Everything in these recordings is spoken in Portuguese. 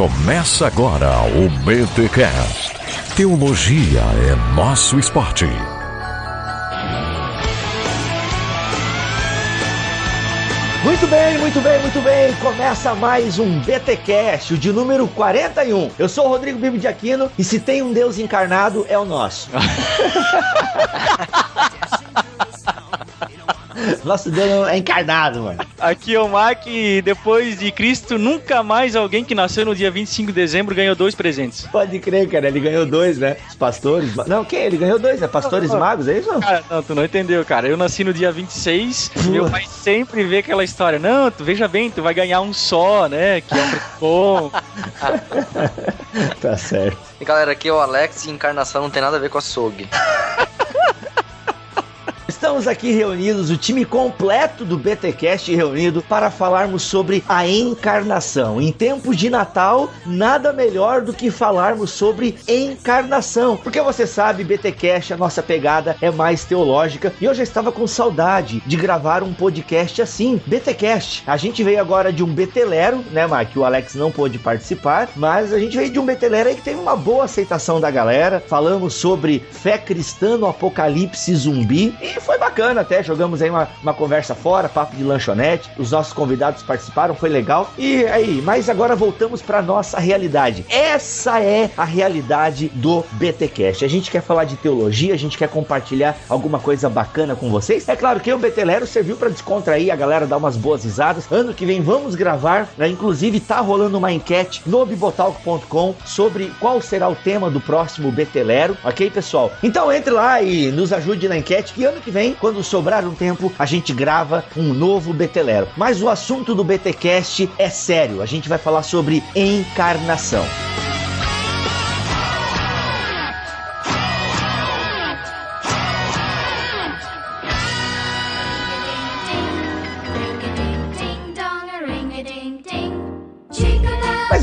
Começa agora o BTCast. Teologia é nosso esporte. Muito bem, muito bem, muito bem. Começa mais um BTcast, o de número 41. Eu sou o Rodrigo Bibo de Aquino e se tem um Deus encarnado é o nosso. Nosso Deus é encarnado, mano. Aqui é o Mac e depois de Cristo, nunca mais alguém que nasceu no dia 25 de dezembro ganhou dois presentes. Pode crer, cara. Ele ganhou dois, né? Os pastores. Não, quem? Ele ganhou dois, né? Pastores magos, é isso? Cara, não, tu não entendeu, cara. Eu nasci no dia 26 e meu pai sempre vê aquela história. Não, tu veja bem, tu vai ganhar um só, né? Que é um bom. tá certo. E galera, aqui é o Alex e encarnação não tem nada a ver com açougue. Estamos aqui reunidos, o time completo do BTcast reunido para falarmos sobre a encarnação. Em tempos de Natal, nada melhor do que falarmos sobre encarnação. Porque você sabe, BTcast, a nossa pegada é mais teológica e eu já estava com saudade de gravar um podcast assim, BTcast. A gente veio agora de um betelero, né, Mark? O Alex não pôde participar, mas a gente veio de um betelero aí que teve uma boa aceitação da galera. Falamos sobre fé cristã no apocalipse zumbi e foi bacana até, jogamos aí uma, uma conversa fora, papo de lanchonete, os nossos convidados participaram, foi legal. E aí, mas agora voltamos para nossa realidade. Essa é a realidade do BTcast. A gente quer falar de teologia, a gente quer compartilhar alguma coisa bacana com vocês. É claro que o Betelero serviu para descontrair a galera, dar umas boas risadas. Ano que vem vamos gravar, né? inclusive tá rolando uma enquete no bibotalk.com sobre qual será o tema do próximo Betelero, ok, pessoal? Então entre lá e nos ajude na enquete que ano que vem, quando sobrar um tempo, a gente grava um novo Betelero. Mas o assunto do BTcast é sério. A gente vai falar sobre encarnação.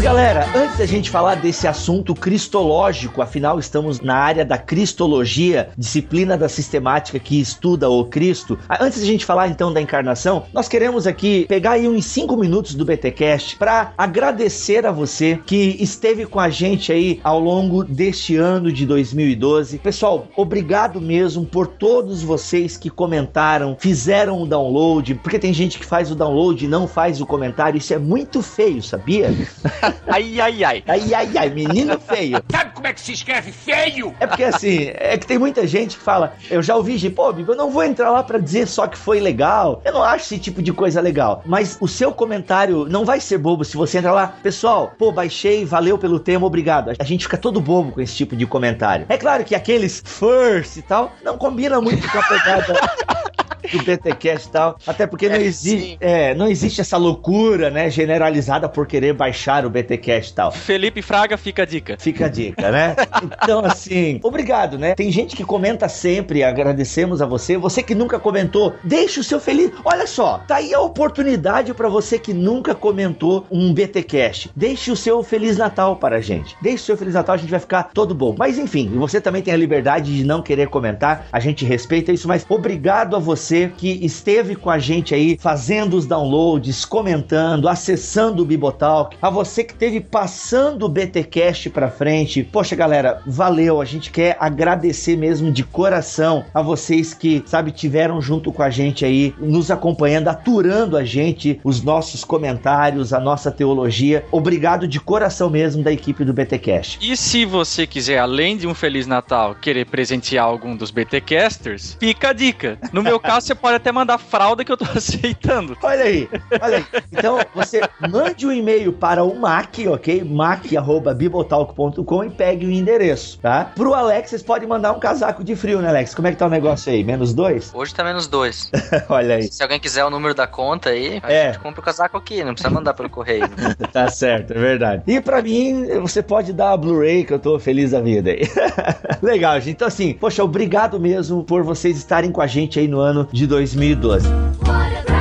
Galera, antes da gente falar desse assunto cristológico, afinal estamos na área da cristologia, disciplina da sistemática que estuda o Cristo. Antes da gente falar então da encarnação, nós queremos aqui pegar aí uns 5 minutos do BTcast para agradecer a você que esteve com a gente aí ao longo deste ano de 2012. Pessoal, obrigado mesmo por todos vocês que comentaram, fizeram o download, porque tem gente que faz o download e não faz o comentário, isso é muito feio, sabia? ai, ai, ai. Ai, ai, ai, menino feio. Sabe como é que se escreve feio? É porque assim, é que tem muita gente que fala, eu já ouvi gente, pô, Bibo, eu não vou entrar lá para dizer só que foi legal. Eu não acho esse tipo de coisa legal. Mas o seu comentário não vai ser bobo se você entrar lá, pessoal, pô, baixei, valeu pelo tema, obrigado. A gente fica todo bobo com esse tipo de comentário. É claro que aqueles first e tal não combina muito com a pegada. do BTcast e tal. Até porque não, É, existe, é, não existe essa loucura, né, generalizada por querer baixar o BTcast e tal. Felipe Fraga, fica a dica. Fica a dica, né? Então, assim, obrigado, né? Tem gente que comenta sempre, agradecemos a você. Você que nunca comentou, deixe o seu feliz. Olha só, tá aí a oportunidade para você que nunca comentou um BTcast. Deixe o seu Feliz Natal para a gente. Deixe o seu Feliz Natal, a gente vai ficar todo bom. Mas enfim, você também tem a liberdade de não querer comentar, a gente respeita isso, mas obrigado a você que esteve com a gente aí fazendo os downloads, comentando, acessando o Bibotalk, a você que esteve passando o BTcast para frente. Poxa, galera, valeu. A gente quer agradecer mesmo de coração a vocês que, sabe, tiveram junto com a gente aí, nos acompanhando, aturando a gente, os nossos comentários, a nossa teologia. Obrigado de coração mesmo da equipe do BTcast. E se você quiser, além de um Feliz Natal, querer presentear algum dos BTcasters, fica a dica. No meu caso, você pode até mandar fralda que eu tô aceitando. Olha aí, olha aí. Então, você mande um e-mail para o Mac, ok? mac.bibotalk.com e pegue o endereço, tá? Pro Alex, vocês podem mandar um casaco de frio, né, Alex? Como é que tá o negócio aí? Menos dois? Hoje tá menos dois. olha aí. Se alguém quiser o número da conta aí, a É. gente compra o casaco aqui, não precisa mandar pelo correio. Tá certo, é verdade. E pra mim, você pode dar a Blu-ray que eu tô feliz da vida aí. Legal, gente. Então, assim, poxa, obrigado mesmo por vocês estarem com a gente aí no ano de 2012.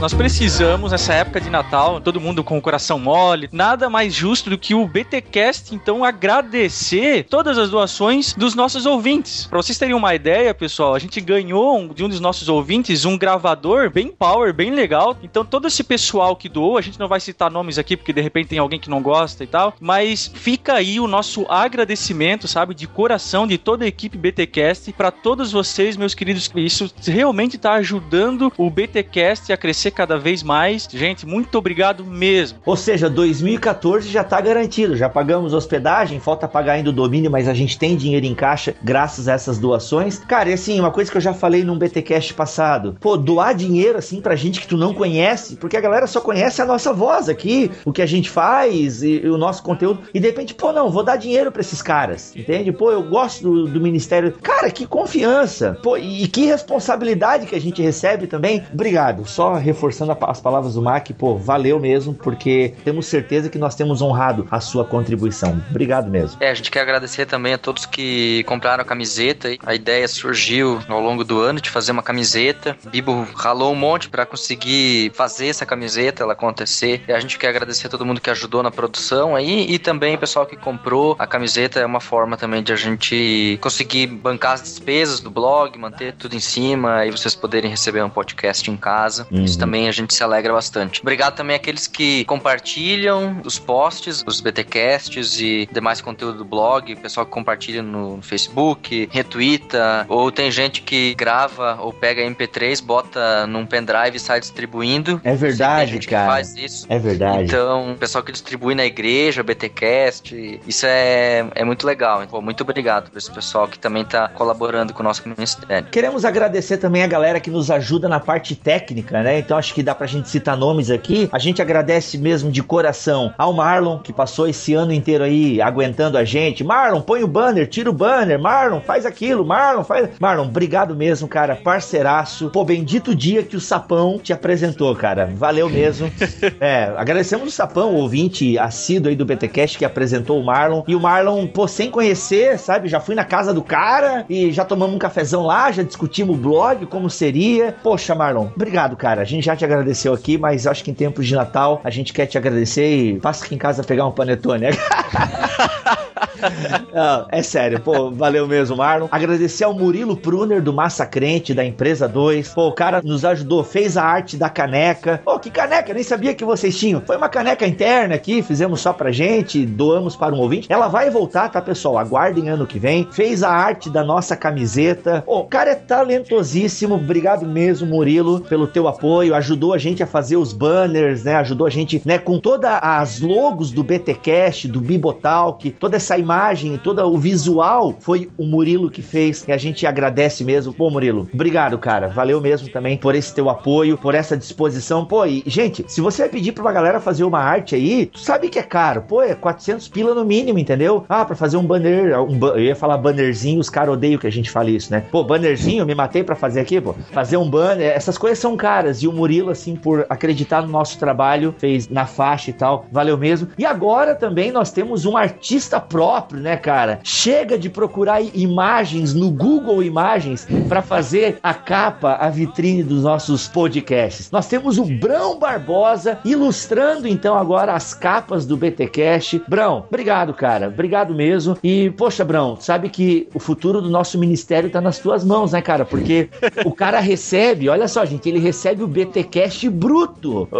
Nós precisamos, nessa época de Natal, todo mundo com o coração mole, nada mais justo do que o BTcast, então, agradecer todas as doações dos nossos ouvintes. Pra vocês terem uma ideia, pessoal, a gente ganhou de um dos nossos ouvintes um gravador bem power, bem legal. Então, todo esse pessoal que doou, a gente não vai citar nomes aqui, porque de repente tem alguém que não gosta e tal, mas fica aí o nosso agradecimento, sabe, de coração de toda a equipe BTcast para todos vocês, meus queridos. Isso realmente tá ajudando o BTcast a crescer cada vez mais. Gente, muito obrigado mesmo. Ou seja, 2014 já tá garantido, já pagamos hospedagem, falta pagar ainda o domínio, mas a gente tem dinheiro em caixa graças a essas doações. Cara, e assim, uma coisa que eu já falei num BTcast passado, pô, doar dinheiro assim pra gente que tu não conhece, porque a galera só conhece a nossa voz aqui, o que a gente faz e, e o nosso conteúdo, e de repente, pô, não, vou dar dinheiro pra esses caras, entende? Pô, eu gosto do, do ministério. Cara, que confiança, pô, e, e que responsabilidade que a gente recebe também. Obrigado, só reforçando a, as palavras do Mac, pô, valeu mesmo, porque temos certeza que nós temos honrado a sua contribuição. Obrigado mesmo. É, a gente quer agradecer também a todos que compraram a camiseta. A ideia surgiu ao longo do ano de fazer uma camiseta. Bibo ralou um monte para conseguir fazer essa camiseta ela acontecer. E a gente quer agradecer a todo mundo que ajudou na produção aí e também o pessoal que comprou a camiseta é uma forma também de a gente conseguir bancar as despesas do blog, manter tudo em cima e vocês poderem receber um podcast em casa. Uhum. Isso também a gente se alegra bastante. Obrigado também àqueles que compartilham os posts, os BTcasts e demais conteúdo do blog, o pessoal que compartilha no Facebook, retweeta, ou tem gente que grava ou pega MP3, bota num pendrive e sai distribuindo. É verdade, cara. faz isso. É verdade. Então, o pessoal que distribui na igreja, BTcast, isso é, é muito legal. Pô, muito obrigado por esse pessoal que também tá colaborando com o nosso ministério. Queremos agradecer também a galera que nos ajuda na parte técnica, né? Então acho que dá pra gente citar nomes aqui. A gente agradece mesmo de coração ao Marlon, que passou esse ano inteiro aí aguentando a gente. Marlon, põe o banner, tira o banner. Marlon, faz aquilo. Marlon, faz. Marlon, obrigado mesmo, cara. Parceiraço. Pô, bendito dia que o Sapão te apresentou, cara. Valeu mesmo. é, agradecemos o Sapão, o ouvinte assíduo aí do BTcast que apresentou o Marlon. E o Marlon, pô, sem conhecer, sabe? Já fui na casa do cara e já tomamos um cafezão lá, já discutimos o blog, como seria. Poxa, Marlon, obrigado, cara. A gente já te agradeceu aqui, mas acho que em tempos de Natal a gente quer te agradecer e passa aqui em casa pegar um panetone. Não, é sério, pô, valeu mesmo, Marlon. Agradecer ao Murilo Pruner do Massacrente, da Empresa 2. Pô, o cara nos ajudou, fez a arte da caneca. Pô, que caneca? Nem sabia que vocês tinham. Foi uma caneca interna aqui, fizemos só pra gente, doamos para um ouvinte. Ela vai voltar, tá, pessoal? Aguardem ano que vem. Fez a arte da nossa camiseta. Pô, o cara é talentosíssimo. Obrigado mesmo, Murilo, pelo teu apoio. Ajudou a gente a fazer os banners, né? Ajudou a gente, né, com todas as logos do BTcast, do Bibotalk, toda essa imagem, todo o visual foi o Murilo que fez. E a gente agradece mesmo. Pô, Murilo, obrigado, cara. Valeu mesmo também por esse teu apoio, por essa disposição. Pô, e, gente, se você vai pedir pra uma galera fazer uma arte aí, tu sabe que é caro. Pô, é 400 pila no mínimo, entendeu? Ah, pra fazer um banner, um, eu ia falar bannerzinho, os caras odeiam que a gente fale isso, né? Pô, bannerzinho, me matei pra fazer aqui, pô. Fazer um banner, essas coisas são caras. E o Murilo, assim, por acreditar no nosso trabalho, fez na faixa e tal. Valeu mesmo. E agora também nós temos um artista próprio, né, cara? Chega de procurar imagens no Google Imagens para fazer a capa, a vitrine dos nossos podcasts. Nós temos o Brão Barbosa ilustrando então agora as capas do BTcast. Brão, obrigado, cara. Obrigado mesmo. E poxa, Brão, sabe que o futuro do nosso ministério tá nas tuas mãos, né, cara? Porque o cara recebe, olha só, gente, ele recebe o BTcast bruto.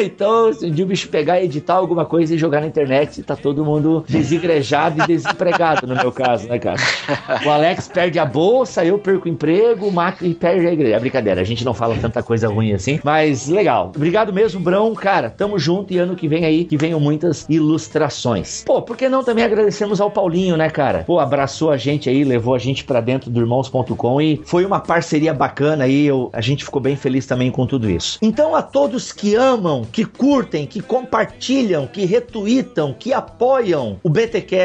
Então, se o bicho pegar, editar alguma coisa e jogar na internet, tá todo mundo desigrejado e desempregado, no meu caso, né, cara? O Alex perde a bolsa, eu perco o emprego, o Mac perde a igreja. É brincadeira, a gente não fala tanta coisa ruim assim, mas legal. Obrigado mesmo, Brão. Cara, tamo junto e ano que vem aí, que venham muitas ilustrações. Pô, por que não também agradecemos ao Paulinho, né, cara? Pô, abraçou a gente aí, levou a gente para dentro do irmãos.com e foi uma parceria bacana aí, eu, a gente ficou bem feliz também com tudo isso. Então, a todos que amam, que curtem, que compartilham, que retweetam, que apoiam o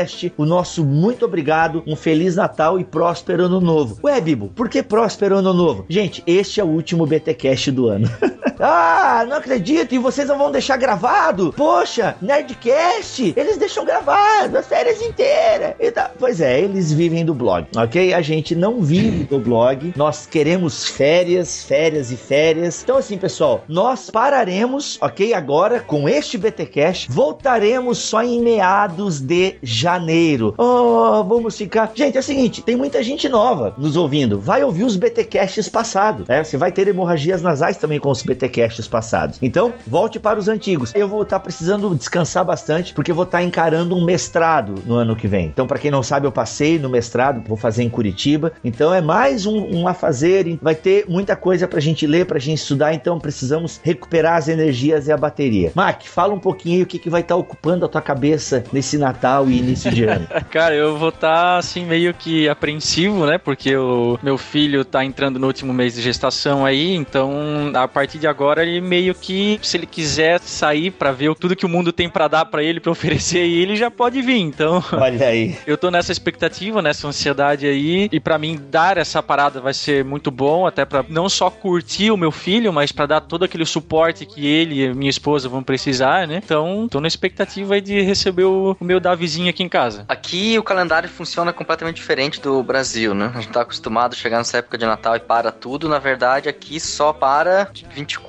BTcast, o nosso muito obrigado, um feliz Natal e próspero ano novo. Ué, Bibo, por que próspero ano novo? Gente, este é o último BTcast do ano. Ah, não acredito, e vocês não vão deixar gravado? Poxa, Nerdcast, eles deixam gravado as férias inteiras. E tá. Pois é, eles vivem do blog, ok? A gente não vive do blog, nós queremos férias, férias e férias. Então, assim, pessoal, nós pararemos, ok? Agora com este BTcast, voltaremos só em meados de janeiro. Oh, vamos ficar. Gente, é o seguinte: tem muita gente nova nos ouvindo. Vai ouvir os BTcasts passados, né? Você vai ter hemorragias nasais também com os BTcasts passados. Então, volte para os antigos. Eu vou estar precisando descansar bastante, porque vou estar encarando um mestrado no ano que vem. Então, para quem não sabe, eu passei no mestrado, vou fazer em Curitiba. Então, é mais um, um a fazer. Vai ter muita coisa pra gente ler, pra gente estudar. Então, precisamos recuperar as energias e a bateria. Mac, fala um pouquinho o que, que vai estar ocupando a tua cabeça nesse Natal e início de ano. Cara, eu vou estar assim meio que apreensivo, né? Porque o meu filho tá entrando no último mês de gestação aí, então a partir de agora ele meio que se ele quiser sair para ver tudo que o mundo tem para dar para ele, para oferecer aí, ele já pode vir. Então, olha aí. Eu tô nessa expectativa, nessa ansiedade aí, e para mim dar essa parada vai ser muito bom, até para não só curtir o meu filho, mas para dar todo aquele suporte que ele e minha esposa vão precisar, né? Então, tô na expectativa aí de receber o, o meu Davizinho aqui em casa. Aqui o calendário funciona completamente diferente do Brasil, né? A gente tá acostumado a chegar nessa época de Natal e para tudo. Na verdade, aqui só para 24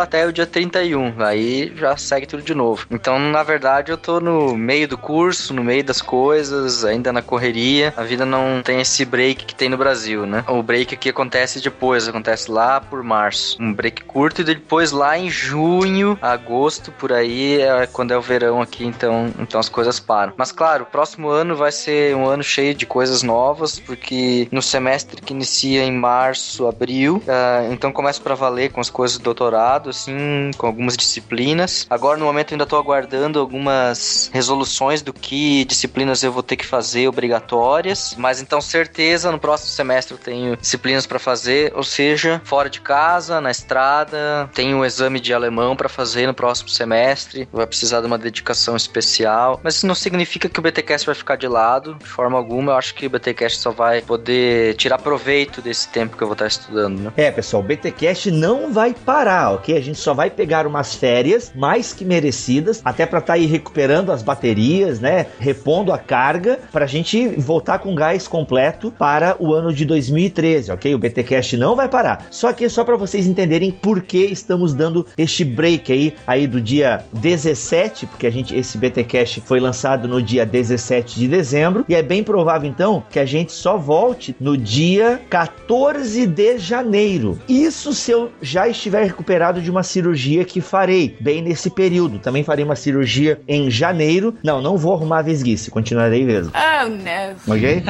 até o dia 31. Aí já segue tudo de novo. Então, na verdade, eu tô no meio do curso, no meio das coisas, ainda na correria. A vida não tem esse break que tem no Brasil, né? O break aqui acontece depois, acontece lá por março. Um break curto e depois lá em junho, agosto, por aí, é quando é o verão aqui, então, então as coisas param. Mas claro, o próximo ano vai ser um ano cheio de coisas novas, porque no semestre que inicia em março, abril, uh, então começo para valer com as coisas doutorado, assim, com algumas disciplinas. Agora, no momento, ainda tô aguardando algumas resoluções do que disciplinas eu vou ter que fazer obrigatórias, mas então certeza no próximo semestre eu tenho disciplinas para fazer, ou seja, fora de casa, na estrada, tenho um exame de alemão para fazer no próximo semestre, vai precisar de uma dedicação especial, mas isso não significa que o BTcast vai ficar de lado, de forma alguma, eu acho que o BTcast só vai poder tirar proveito desse tempo que eu vou estar estudando, né? É, pessoal, o BTcast não vai parar, ok? A gente só vai pegar umas férias mais que merecidas, até para estar tá aí recuperando as baterias, né? Repondo a carga, pra gente voltar com gás completo para o ano de 2013, ok? O BTcast não vai parar. Só que é só para vocês entenderem por que estamos dando este break aí, aí do dia 17, porque a gente esse BTcast foi lançado no dia 17 de dezembro, e é bem provável então que a gente só volte no dia 14 de janeiro. Isso se eu já estiver recuperado de uma cirurgia que farei bem nesse período. Também farei uma cirurgia em janeiro. Não, não vou arrumar a vesguice, continuarei mesmo. Oh, não. Ok?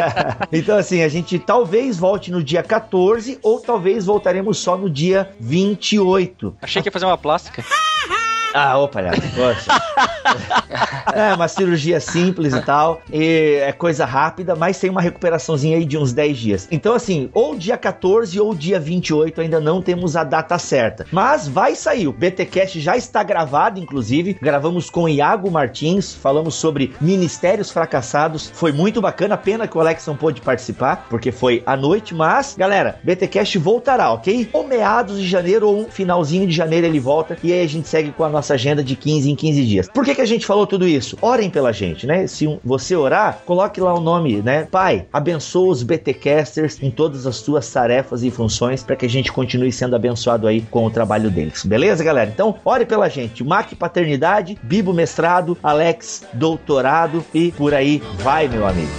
então, assim, a gente talvez volte no dia 14 ou talvez voltaremos só no dia 28. Achei que ia fazer uma plástica. Ah, ô palhaço, poxa. é uma cirurgia simples e tal, e é coisa rápida, mas tem uma recuperaçãozinha aí de uns 10 dias. Então, assim, ou dia 14 ou dia 28, ainda não temos a data certa. Mas vai sair, o BTcast já está gravado, inclusive, gravamos com Iago Martins, falamos sobre ministérios fracassados, foi muito bacana, pena que o Alex não pôde participar, porque foi à noite, mas, galera, BTcast voltará, ok? Ou meados de janeiro ou um finalzinho de janeiro ele volta, e aí a gente segue com a nossa nossa agenda de 15 em 15 dias. Por que, que a gente falou tudo isso? Orem pela gente, né? Se você orar, coloque lá o nome, né? Pai, abençoa os BTcasters em todas as suas tarefas e funções para que a gente continue sendo abençoado aí com o trabalho deles. Beleza, galera? Então, ore pela gente. Mac Paternidade, Bibo Mestrado, Alex Doutorado e por aí vai, meu amigo.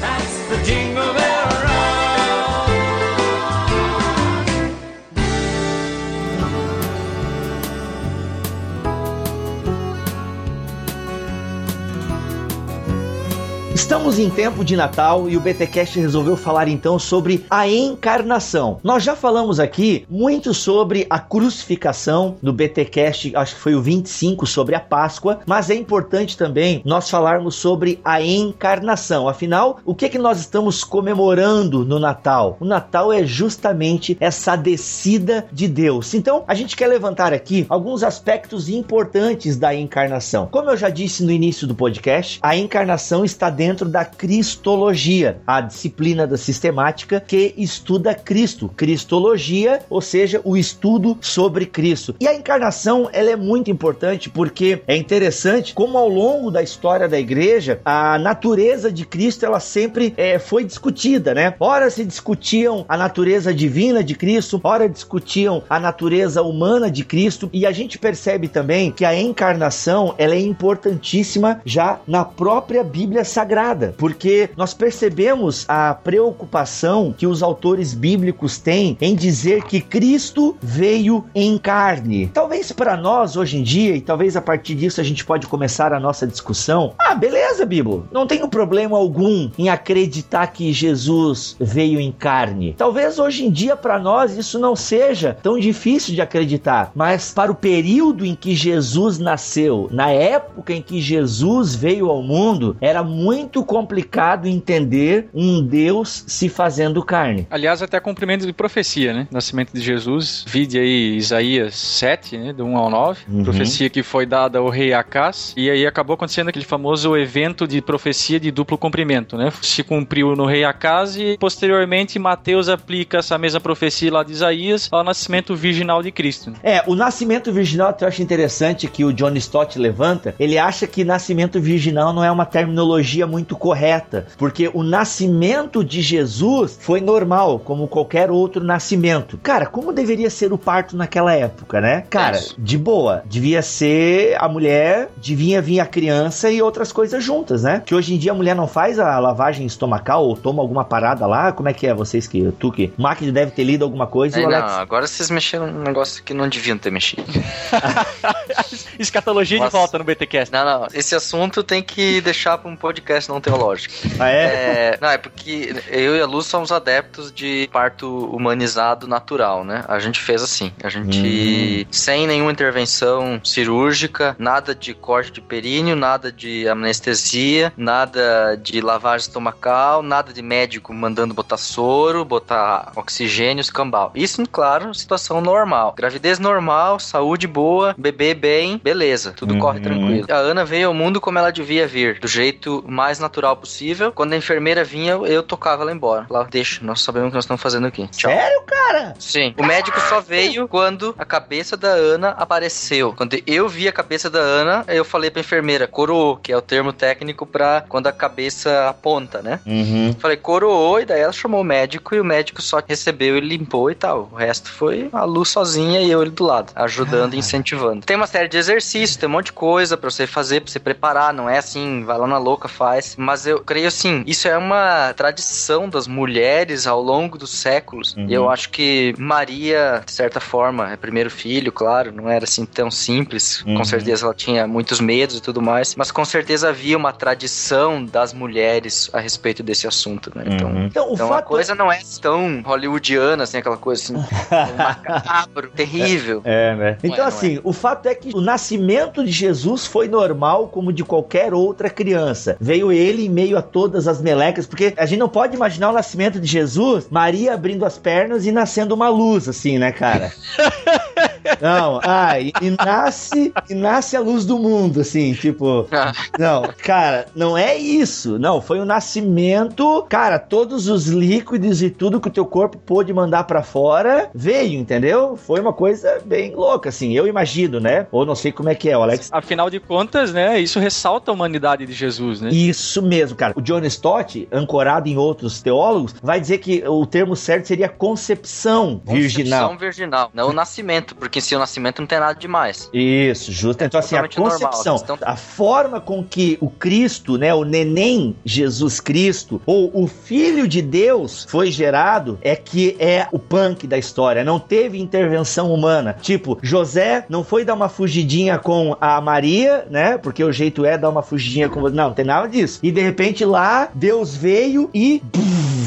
Estamos em tempo de Natal e o BTcast resolveu falar então sobre a encarnação. Nós já falamos aqui muito sobre a crucificação no BTcast, acho que foi o 25 sobre a Páscoa, mas é importante também nós falarmos sobre a encarnação. Afinal, o que que nós estamos comemorando no Natal? O Natal é justamente essa descida de Deus. Então, a gente quer levantar aqui alguns aspectos importantes da encarnação. Como eu já disse no início do podcast, a encarnação está dentro dentro da Cristologia, a disciplina da sistemática que estuda Cristo. Cristologia, ou seja, o estudo sobre Cristo. E a encarnação, ela é muito importante porque é interessante como ao longo da história da igreja, a natureza de Cristo, ela sempre é, foi discutida, né? Ora se discutiam a natureza divina de Cristo, ora discutiam a natureza humana de Cristo, e a gente percebe também que a encarnação, ela é importantíssima já na própria Bíblia Sagrada, porque nós percebemos a preocupação que os autores bíblicos têm em dizer que Cristo veio em carne. Talvez para nós hoje em dia, e talvez a partir disso a gente pode começar a nossa discussão. Ah, beleza, Bíblia. Não tenho problema algum em acreditar que Jesus veio em carne. Talvez hoje em dia para nós isso não seja tão difícil de acreditar, mas para o período em que Jesus nasceu, na época em que Jesus veio ao mundo, era muito complicado entender um Deus se fazendo carne. Aliás, até cumprimento de profecia, né? Nascimento de Jesus, vide aí Isaías 7, né? Do 1 ao 9, uhum. profecia que foi dada ao rei Acás, e aí acabou acontecendo aquele famoso evento de profecia de duplo cumprimento, né? Se cumpriu no rei Acás e posteriormente Mateus aplica essa mesma profecia lá de Isaías ao nascimento virginal de Cristo. É, o nascimento virginal eu acho interessante que o John Stott levanta, ele acha que nascimento virginal não é uma terminologia muito correta, porque o nascimento de Jesus foi normal, como qualquer outro nascimento. Cara, como deveria ser o parto naquela época, né? Cara, de boa, devia ser a mulher, devia vir a criança e outras coisas juntas, né? Que hoje em dia a mulher não faz a lavagem estomacal ou toma alguma parada lá, como é que é vocês que, tu que, Mac deve ter lido alguma coisa. É, Alex... não, agora vocês mexeram num negócio que não deviam ter mexido. Escatologia Nossa. de volta no BTcast. Não, não, esse assunto tem que deixar para um podcast não teológico. Ah, é? é? Não, é porque eu e a Luz somos adeptos de parto humanizado natural, né? A gente fez assim, a gente, hum. sem nenhuma intervenção cirúrgica, nada de corte de períneo, nada de anestesia, nada de lavagem estomacal, nada de médico mandando botar soro, botar oxigênio, escambau. Isso, claro, situação normal. Gravidez normal, saúde boa, bebê bem, beleza, tudo uhum. corre tranquilo. A Ana veio ao mundo como ela devia vir, do jeito mais natural possível. Quando a enfermeira vinha, eu tocava ela embora. Lá, deixa, nós sabemos o que nós estamos fazendo aqui. Tchau. Sério, cara? Sim. O médico só veio quando a cabeça da Ana apareceu. Quando eu vi a cabeça da Ana, eu falei pra enfermeira, coroou, que é o termo técnico pra quando a cabeça aponta, né? Uhum. Falei, coroou, e daí ela chamou o médico e o médico só recebeu e limpou e tal. O resto foi a luz sozinha e eu ele do lado, ajudando e incentivando. Tem uma série de exercícios, tem um monte de coisa pra você fazer, pra você preparar, não é assim, vai lá na louca, faz. Mas eu creio assim, isso é uma tradição das mulheres ao longo dos séculos. Uhum. E eu acho que Maria, de certa forma, é primeiro filho, claro, não era assim tão simples. Uhum. Com certeza ela tinha muitos medos e tudo mais, mas com certeza havia uma tradição das mulheres a respeito desse assunto, né? Então, uhum. então, então a coisa é... não é tão hollywoodiana, assim, aquela coisa assim, macabro, terrível. É, né? Então, é, assim, é. o fato é que o nascimento de Jesus foi normal como de qualquer outra criança. Veio ele em meio a todas as melecas, porque a gente não pode imaginar o nascimento de Jesus, Maria abrindo as pernas e nascendo uma luz, assim, né, cara? Não, ah, e, e, nasce e nasce a luz do mundo, assim, tipo. Não, cara, não é isso. Não, foi o nascimento, cara, todos os líquidos e tudo que o teu corpo pôde mandar para fora veio, entendeu? Foi uma coisa bem louca, assim, eu imagino, né? Ou não sei como é que é, o Alex. Afinal de contas, né, isso ressalta a humanidade de Jesus, né? Isso mesmo, cara. O John Stott, ancorado em outros teólogos, vai dizer que o termo certo seria concepção, concepção virginal. Concepção virginal, não o nascimento, porque se o nascimento não tem nada demais. Isso, justo. Então, assim, a concepção, normal, a, a forma com que o Cristo, né, o neném Jesus Cristo, ou o Filho de Deus foi gerado, é que é o punk da história. Não teve intervenção humana. Tipo, José não foi dar uma fugidinha com a Maria, né? Porque o jeito é dar uma fugidinha com. Não, não tem nada disso. E de repente lá, Deus veio e.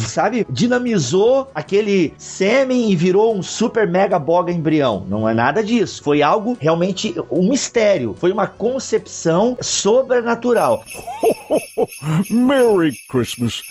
Sabe? Dinamizou aquele sêmen e virou um super mega boga embrião. Não é nada disso. Foi algo realmente um mistério. Foi uma concepção sobrenatural. Merry Christmas.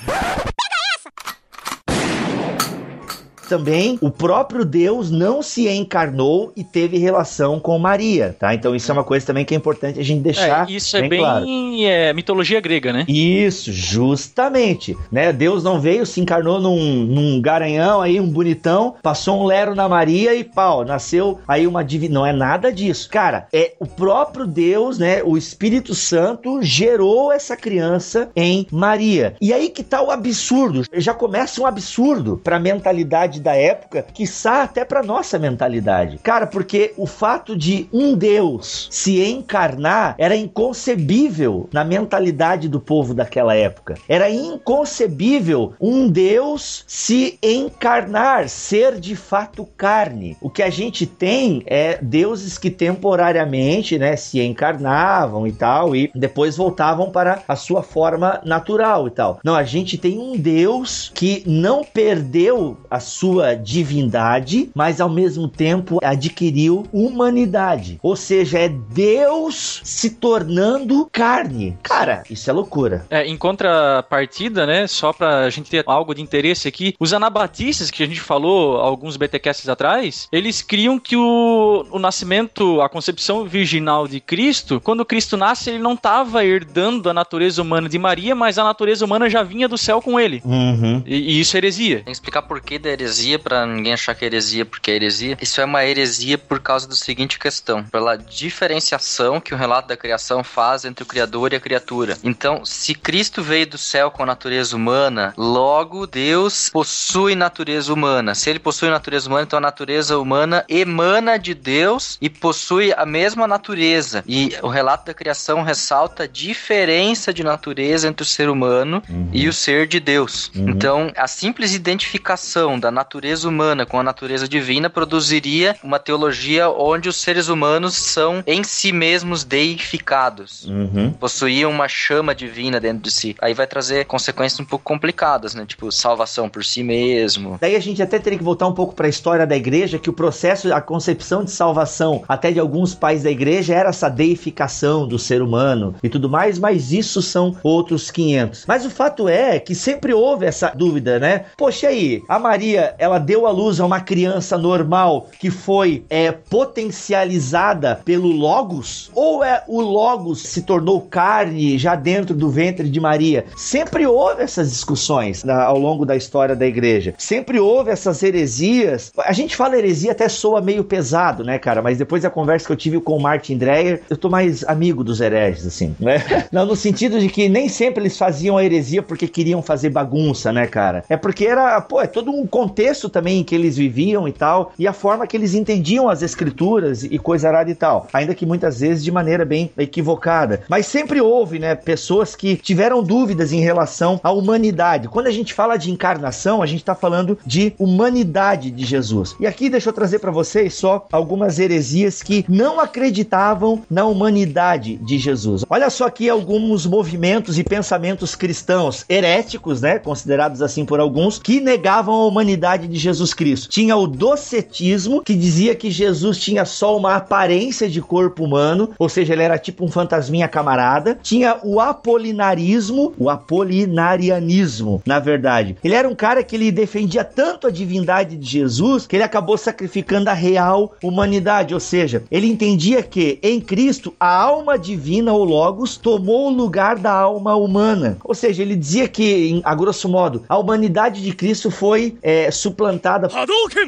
Também o próprio Deus não se encarnou e teve relação com Maria, tá? Então isso é uma coisa também que é importante a gente deixar É, isso é bem bem claro. é, mitologia grega, né? Isso, justamente, né? Deus não veio, se encarnou num, num garanhão aí, um bonitão, passou um lero na Maria e pau, nasceu aí uma divina. Não é nada disso. Cara, é o próprio Deus, né? O Espírito Santo gerou essa criança em Maria. E aí que tá o absurdo. Já começa um absurdo pra mentalidade da época, quiçá até pra nossa mentalidade. Cara, porque o fato de um Deus se encarnar era inconcebível na mentalidade do povo daquela época. Era inconcebível um Deus se encarnar, ser de fato carne. O que a gente tem é deuses que temporariamente, né, se encarnavam e tal e depois voltavam para a sua forma natural e tal. Não, a gente tem um Deus que não perdeu a sua divindade, mas ao mesmo tempo adquiriu humanidade. Ou seja, é Deus se tornando carne. Cara, isso é loucura. É, em contrapartida, né, só pra gente ter algo de interesse aqui, os anabatistas que a gente falou alguns BTcasts atrás, eles criam que o, o nascimento, a concepção virginal de Cristo, quando Cristo nasce, ele não estava herdando a natureza humana de Maria, mas a natureza humana já vinha do céu com ele. Uhum. E, e isso é heresia. Tem que explicar por que da heresia, pra ninguém achar que é heresia porque é heresia. Isso é uma heresia por causa da seguinte questão: pela diferenciação que o relato da criação faz entre o Criador e a criatura. Então, se Cristo veio do céu com a natureza humana, logo Deus possui natureza humana. Se ele possui natureza humana, então a natureza humana emana de Deus e possui a mesma natureza. E o relato da criação ressalta a diferença de natureza entre o ser humano e o ser de Deus. Uhum. Então, a simples identificação da natureza humana com a natureza divina produziria uma teologia onde os seres humanos são em si mesmos deificados. Uhum. Possuíam uma chama divina dentro de si. Aí vai trazer consequências um pouco complicadas, né? Tipo, salvação por si mesmo. Daí a gente até teria que voltar um pouco para a história da igreja, que o processo, a concepção de salvação, até de alguns pais da igreja, era essa deificação do ser humano e tudo mais, mas isso são outros 500. Mas o fato é que sempre houve essa dúvida, né? Poxa, aí, a Maria, ela deu à luz a uma criança normal que foi é, potencializada pelo Logos? Ou é o Logos se tornou carne já dentro do ventre de Maria? Sempre houve essas discussões na- ao longo da história da igreja. Sempre houve essas heresias. A gente fala heresia até soa meio pesado, né, cara? Mas depois da conversa que eu tive com o Martin Dreyer, eu tô mais amigo dos hereges, assim, né? Não, no sentido de que nem sempre eles faziam a heresia porque queriam fazer bagunça, né, cara? É porque era, pô, é todo um contexto também em que eles viviam e tal, e a forma que eles entendiam as escrituras e coisa arada e tal. Ainda que muitas vezes de maneira bem equivocada. Mas sempre houve, né, pessoas que tiveram dúvidas em relação à humanidade. Quando a gente fala de encarnação, a gente tá falando de humanidade de Jesus. E aqui deixa eu trazer para vocês só algumas heresias que não acreditavam na humanidade de Jesus. Olha só aqui alguns movimentos e pensamentos cristãos heréticos, né, considerados assim por alguns, que negavam a humanidade de Jesus Cristo. Tinha o docetismo, que dizia que Jesus tinha só uma aparência de corpo humano, ou seja, ele era tipo um fantasminha camarada. Tinha o apolinarismo, o apolinarianismo, na verdade. Ele era um cara que ele defendia tanto a divindade de Jesus que ele acabou sacrificando a real humanidade, ou seja, ele entendia que em Cristo a alma divina ou logos tomou o lugar da alma humana. Ou seja, ele dizia que, a grosso modo, a humanidade de Cristo foi é, suplantada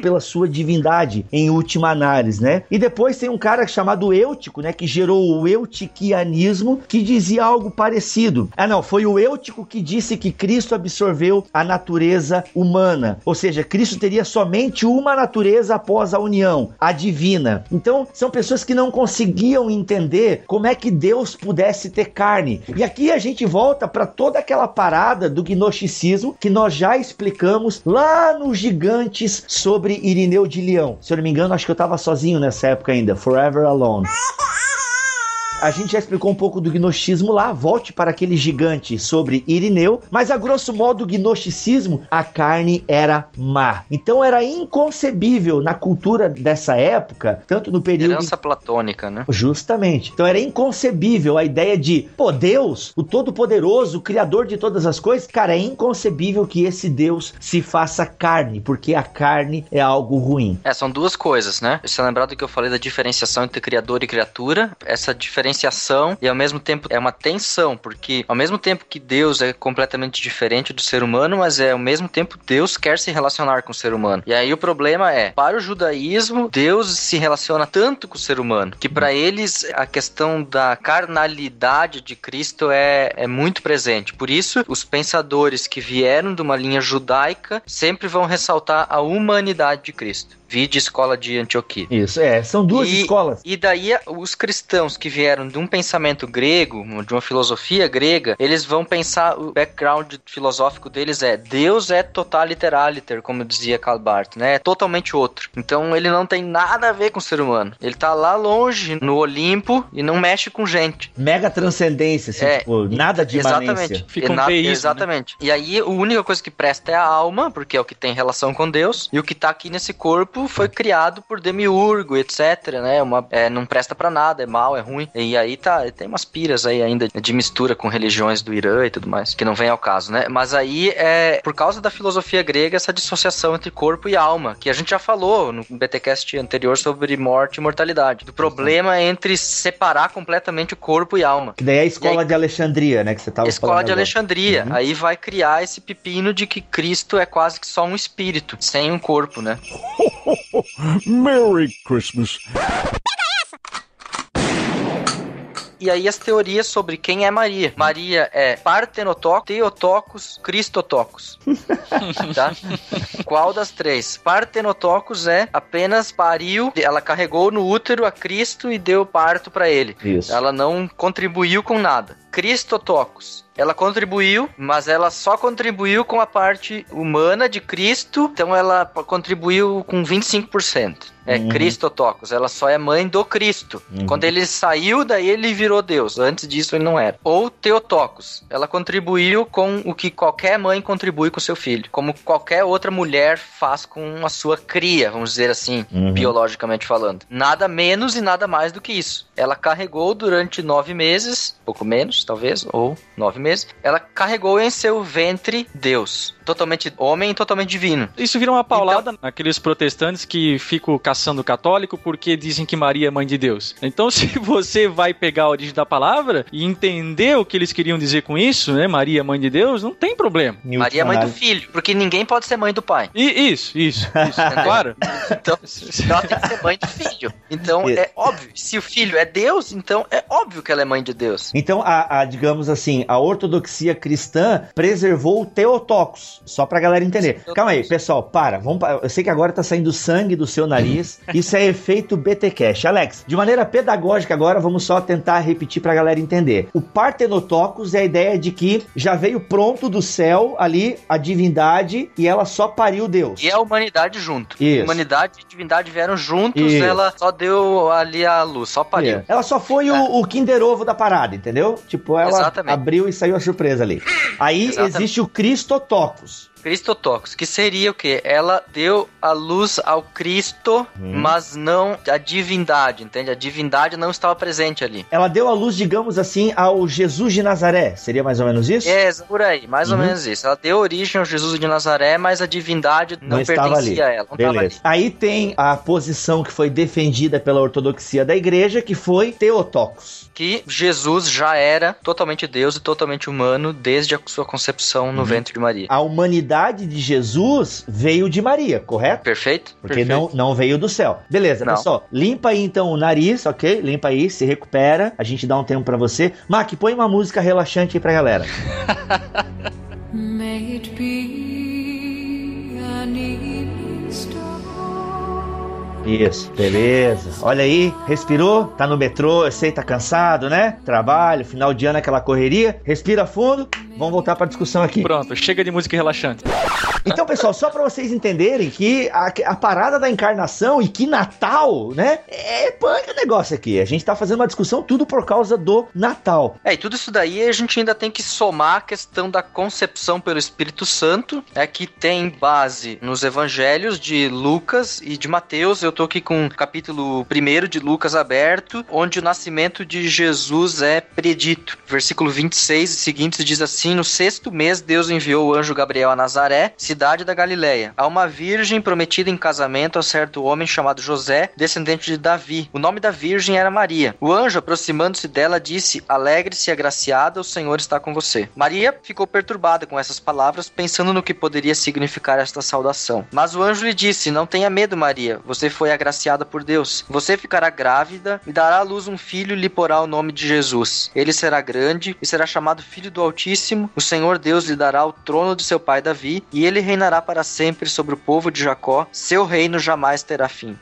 pela sua divindade em última análise, né? E depois tem um cara chamado Eutico, né, que gerou o eutiquianismo, que dizia algo parecido. Ah, não, foi o Eutico que disse que Cristo absorveu a natureza humana, ou seja, Cristo teria somente uma natureza após a união, a divina. Então, são pessoas que não conseguiam entender como é que Deus pudesse ter carne. E aqui a gente volta para toda aquela parada do gnosticismo que nós já explicamos lá nos Gigantes sobre Irineu de Leão. Se eu não me engano, acho que eu tava sozinho nessa época ainda, Forever Alone. A gente já explicou um pouco do gnosticismo lá, volte para aquele gigante sobre Irineu, mas a grosso modo o gnosticismo, a carne era má. Então era inconcebível na cultura dessa época, tanto no período Herança platônica, né? Justamente. Então era inconcebível a ideia de, pô, Deus, o Todo-Poderoso, o Criador de todas as coisas, cara, é inconcebível que esse Deus se faça carne, porque a carne é algo ruim. É, são duas coisas, né? Você lembrar do que eu falei da diferenciação entre criador e criatura? Essa diferenciação e ao mesmo tempo é uma tensão, porque ao mesmo tempo que Deus é completamente diferente do ser humano, mas é ao mesmo tempo Deus quer se relacionar com o ser humano. E aí o problema é, para o judaísmo, Deus se relaciona tanto com o ser humano que para eles a questão da carnalidade de Cristo é, é muito presente. Por isso, os pensadores que vieram de uma linha judaica sempre vão ressaltar a humanidade de Cristo. Vide escola de Antioquia. Isso, é, são duas E- escolas. E daí os cristãos que vieram de um pensamento grego, de uma filosofia grega, eles vão pensar, o background filosófico deles é Deus é totaliteraliter, como dizia Karl Barth, né? É totalmente outro. Então ele não tem nada a ver com o ser humano. Ele tá lá longe, no Olimpo, e não mexe com gente. Mega transcendência, assim, É, tipo, nada de Exatamente. imanência. Fica um na- teísmo, né? Exatamente. E aí, a única coisa que presta é a alma, porque é o que tem relação com Deus, e o que tá aqui nesse corpo foi criado por demiurgo, etc, né? Uma, é, não presta pra nada, é mal, é ruim. E aí tá, tem umas piras aí ainda de mistura com religiões do Irã e tudo mais, que não vem ao caso, né? Mas aí é por causa da filosofia grega essa dissociação entre corpo e alma, que a gente já falou no BTcast anterior sobre morte e mortalidade. Do problema entre separar completamente o corpo e alma. Que daí é a escola aí- de Alexandria, né, que você tava Escola falando de agora. Alexandria. Uhum. Aí vai criar esse pepino de que Cristo é quase que só um espírito, sem um corpo, né? Merry Christmas. E aí as teorias sobre quem é Maria. Maria é Partenotocos, Theotocos, Cristotocos. tá? Qual das três? Partenotocos é apenas pariu, ela carregou no útero a Cristo e deu parto para ele. Isso. Ela não contribuiu com nada. Cristotocos. Ela contribuiu, mas ela só contribuiu com a parte humana de Cristo, então ela contribuiu com 25%. É Uhum. Cristotocos, ela só é mãe do Cristo. Uhum. Quando ele saiu, daí ele virou Deus. Antes disso ele não era. Ou Teotocos, ela contribuiu com o que qualquer mãe contribui com seu filho, como qualquer outra mulher faz com a sua cria, vamos dizer assim, Uhum. biologicamente falando. Nada menos e nada mais do que isso. Ela carregou durante nove meses, pouco menos, talvez, ou nove meses, ela carregou em seu ventre Deus. Totalmente homem e totalmente divino. Isso vira uma paulada naqueles protestantes que ficam caçando o católico porque dizem que Maria é mãe de Deus. Então, se você vai pegar a origem da palavra e entender o que eles queriam dizer com isso, né? Maria, mãe de Deus, não tem problema. Em Maria é mãe do filho, porque ninguém pode ser mãe do pai. E isso, isso, isso. claro. Então, ela tem que ser mãe do filho. Então, é óbvio. Se o filho é Deus, então é óbvio que ela é mãe de Deus. Então, a, a, digamos assim, a ortodoxia cristã preservou o Teotocos. Só pra galera entender. Calma aí, pessoal, para. Vamos pa- Eu sei que agora tá saindo sangue do seu nariz. Isso é efeito BTcast. Alex, de maneira pedagógica agora, vamos só tentar repetir pra galera entender. O Partenotocos é a ideia de que já veio pronto do céu ali a divindade e ela só pariu Deus. E a humanidade junto. Isso. Humanidade e divindade vieram juntos, Isso. ela só deu ali a luz, só pariu. É. Ela só foi o, o Kinder Ovo da parada, entendeu? Tipo, ela Exatamente. abriu e saiu a surpresa ali. Aí Exatamente. existe o Cristotocos fracos. Cristotocos, que seria o quê? Ela deu a luz ao Cristo, Hum. mas não a divindade, entende? A divindade não estava presente ali. Ela deu a luz, digamos assim, ao Jesus de Nazaré. Seria mais ou menos isso? É, por aí, mais Uhum. ou menos isso. Ela deu origem ao Jesus de Nazaré, mas a divindade não, Não pertencia ali. a ela, não estava ali. Beleza. Aí tem a posição que foi defendida pela ortodoxia da igreja, que foi Teotocos. Que Jesus já era totalmente Deus e totalmente humano desde a sua concepção Uhum. no ventre de Maria. A humanidade de Jesus veio de Maria, correto? Perfeito? Porque Perfeito. não, não veio do céu. Beleza, Não. pessoal. Limpa aí então o nariz, ok? Limpa aí, se recupera. A gente dá um tempo pra você. Mac, põe uma música relaxante aí pra galera. May it be an evening star. Isso, beleza. Olha aí, respirou? Tá no metrô, eu sei, tá cansado, né? Trabalho, final de ano, aquela correria. Respira fundo, Vamos voltar pra discussão aqui. Pronto, chega de música relaxante. Então, pessoal, só pra vocês entenderem que a, a parada da encarnação e que Natal, né? É punk o negócio aqui. A gente tá fazendo uma discussão tudo por causa do Natal. É, e tudo isso daí a gente ainda tem que somar a questão da concepção pelo Espírito Santo, é que tem base nos evangelhos de Lucas e de Mateus. Eu tô aqui com o capítulo 1 de Lucas aberto, onde o nascimento de Jesus é predito. Versículo 26 e seguintes diz assim: No sexto mês, Deus enviou o anjo Gabriel a Nazaré, cidade da Galileia, a uma virgem prometida em casamento a certo homem chamado José, descendente de Davi. O nome da virgem era Maria. O anjo, aproximando-se dela, disse: Alegre-se, agraciada, o Senhor está com você. Maria ficou perturbada com essas palavras, pensando no que poderia significar esta saudação. Mas o anjo lhe disse: Não tenha medo, Maria, você foi agraciada por Deus. Você ficará grávida e dará à luz um filho e lhe porá o nome de Jesus. Ele será grande e será chamado Filho do Altíssimo. O Senhor Deus lhe dará o trono de seu pai Davi, e ele reinará para sempre sobre o povo de Jacó. Seu reino jamais terá fim.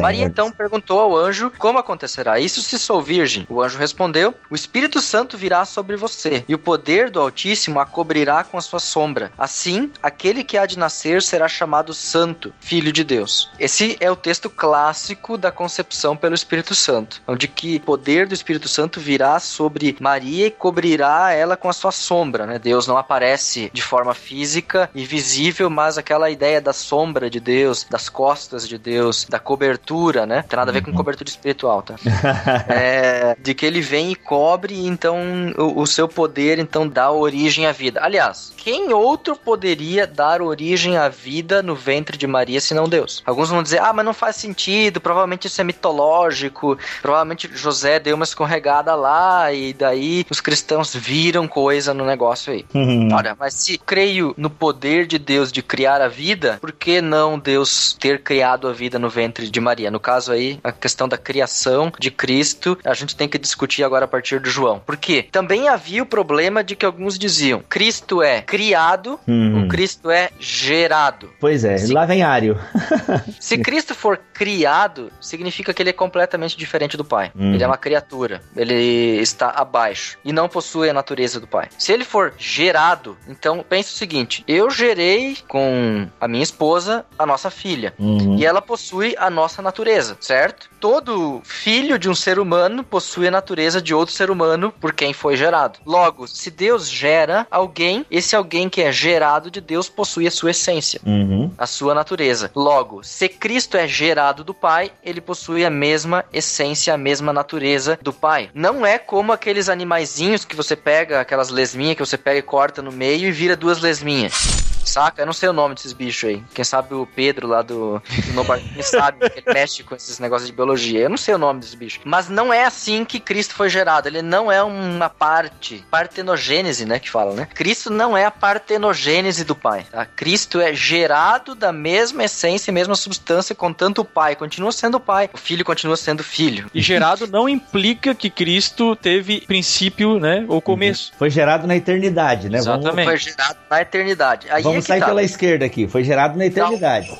Maria então perguntou ao anjo como acontecerá isso se sou virgem. O anjo respondeu: O Espírito Santo virá sobre você, e o poder do Altíssimo a cobrirá com a sua sombra. Assim, aquele que há de nascer será chamado Santo, Filho de Deus. Esse é o texto clássico da concepção pelo Espírito Santo, onde que o poder do Espírito Santo virá sobre Maria e cobrirá ela com a sua sombra. Né? Deus não aparece de forma física e visível, mas aquela ideia da sombra de Deus, das costas de Deus, da cobertura, né? Tem nada a ver com cobertura espiritual, tá? É, de que ele vem e cobre, então o, o seu poder então dá origem à vida. Aliás, quem outro poderia dar origem à vida no ventre de Maria senão Deus? Alguns vão dizer, ah, mas não faz sentido, provavelmente isso é mitológico, provavelmente José deu uma escorregada lá e daí os cristãos viram coisa no negócio aí. Uhum. Olha, mas se creio no poder de Deus de criar a vida, por que não Deus ter criado a vida no ventre de Maria? No caso aí, a questão da criação de Cristo, a gente tem que discutir agora a partir de João. Por quê? Também havia o problema de que alguns diziam: Cristo é criado, Hum. o Cristo é gerado. Pois é, Sim. lá vem Ário. Se Cristo for criado, significa que ele é completamente diferente do Pai. Uhum. Ele é uma criatura. Ele está abaixo e não possui a natureza do Pai. Se ele for gerado, então pense o seguinte: eu gerei com a minha esposa a nossa filha. Uhum. E ela possui a nossa natureza, certo? Todo filho de um ser humano possui a natureza de outro ser humano por quem foi gerado. Logo, se Deus gera alguém, esse alguém que é gerado de Deus possui a sua essência Uhum. a sua natureza. Logo, se Cristo é gerado do Pai, ele possui a mesma essência, a mesma natureza do Pai. Não é como aqueles animaizinhos que você pega, aquelas lesminhas que você pega e corta no meio e vira duas lesminhas. Saca? Eu não sei o nome desses bichos aí. Quem sabe o Pedro lá do, do Nobarquinho sabe que ele mexe com esses negócios de biologia. Eu não sei o nome desses bichos. Mas não é assim que Cristo foi gerado. Ele não é uma parte, partenogênese, né, que fala, né? Cristo não é a partenogênese do Pai, tá? Cristo é gerado da mesma essência e mesma substância, contanto o Pai continua sendo o Pai, o Filho continua sendo Filho. E gerado não implica que Cristo teve princípio, né? Ou começo. Foi gerado na eternidade, né? Vamos, Exatamente. Foi gerado na eternidade. Aí vamos é sair tá. pela esquerda aqui. Foi gerado na eternidade.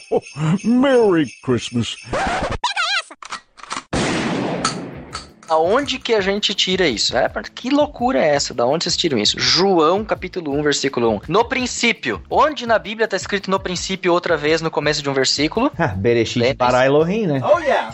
Merry Christmas. Aonde que a gente tira isso? É, que loucura é essa? Da onde vocês tiram isso? João, capítulo 1, versículo 1. No princípio. Onde na Bíblia está escrito no princípio outra vez no começo de um versículo? Ah, Bereshit para Elohim, né?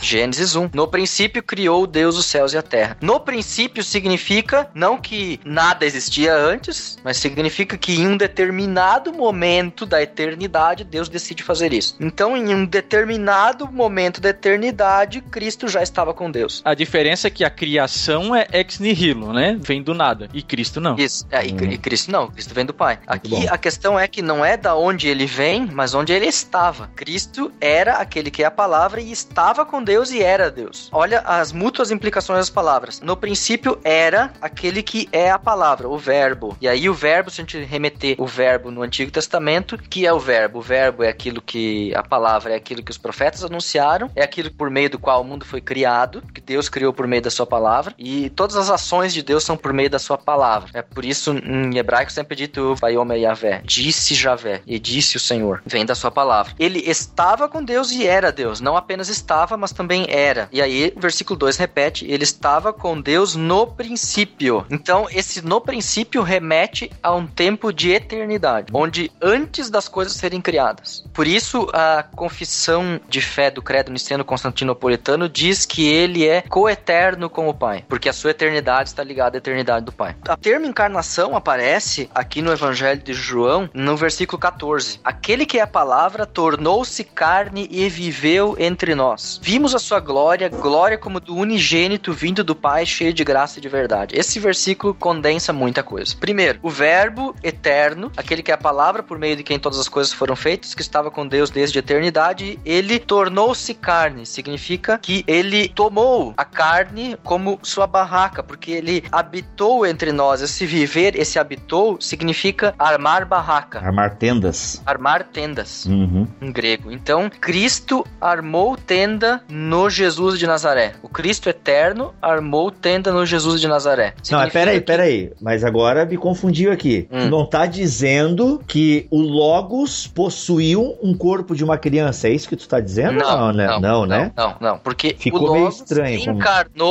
Gênesis 1. No princípio criou Deus os céus e a terra. No princípio significa não que nada existia antes, mas significa que em um determinado momento da eternidade Deus decide fazer isso. Então, em um determinado momento da eternidade, Cristo já estava com Deus. A diferença é que a criação é ex nihilo, né? Vem do nada. E Cristo não. Isso. É, e, e Cristo não, Cristo vem do Pai. Aqui a questão é que não é da onde ele vem, mas onde ele estava. Cristo era aquele que é a palavra e estava com Deus e era Deus. Olha as mútuas implicações das palavras. No princípio era aquele que é a palavra, o verbo. E aí o verbo, se a gente remeter o verbo no Antigo Testamento, que é o verbo? O verbo é aquilo que a palavra é aquilo que os profetas anunciaram, é aquilo por meio do qual o mundo foi criado, que Deus criou por meio da sua palavra e todas as ações de Deus são por meio da sua palavra. É por isso em hebraico sempre é dito Vayome Yahvé, disse Javé e disse o Senhor, vem da sua palavra. Ele estava com Deus e era Deus, não apenas estava, mas também era. E aí versículo 2 repete, ele estava com Deus no princípio. Então esse no princípio remete a um tempo de eternidade, onde antes das coisas serem criadas. Por isso a confissão de fé do credo niceno constantinopolitano diz que ele é coeterno com o Pai, porque a sua eternidade está ligada à eternidade do Pai. O termo encarnação aparece aqui no Evangelho de João, no versículo 14. Aquele que é a palavra tornou-se carne e viveu entre nós. Vimos a sua glória, glória como do unigênito vindo do Pai, cheio de graça e de verdade. Esse versículo condensa muita coisa. Primeiro, o verbo eterno, aquele que é a palavra por meio de quem todas as coisas foram feitas, que estava com Deus desde a eternidade, ele tornou-se carne. Significa que ele tomou a carne como sua barraca, porque ele habitou entre nós. Esse viver, esse habitou, significa armar barraca, Armar tendas. armar tendas Uhum. em grego. Então, Cristo armou tenda no Jesus de Nazaré. O Cristo eterno armou tenda no Jesus de Nazaré. Não, mas Significa peraí, que- peraí. Mas agora me confundiu aqui. Hum. Não tá dizendo que o Logos possuiu um corpo de uma criança. É isso que tu tá dizendo? Não, né? não, Não, né? Não, não, porque Ficou o meio Logos estranho como-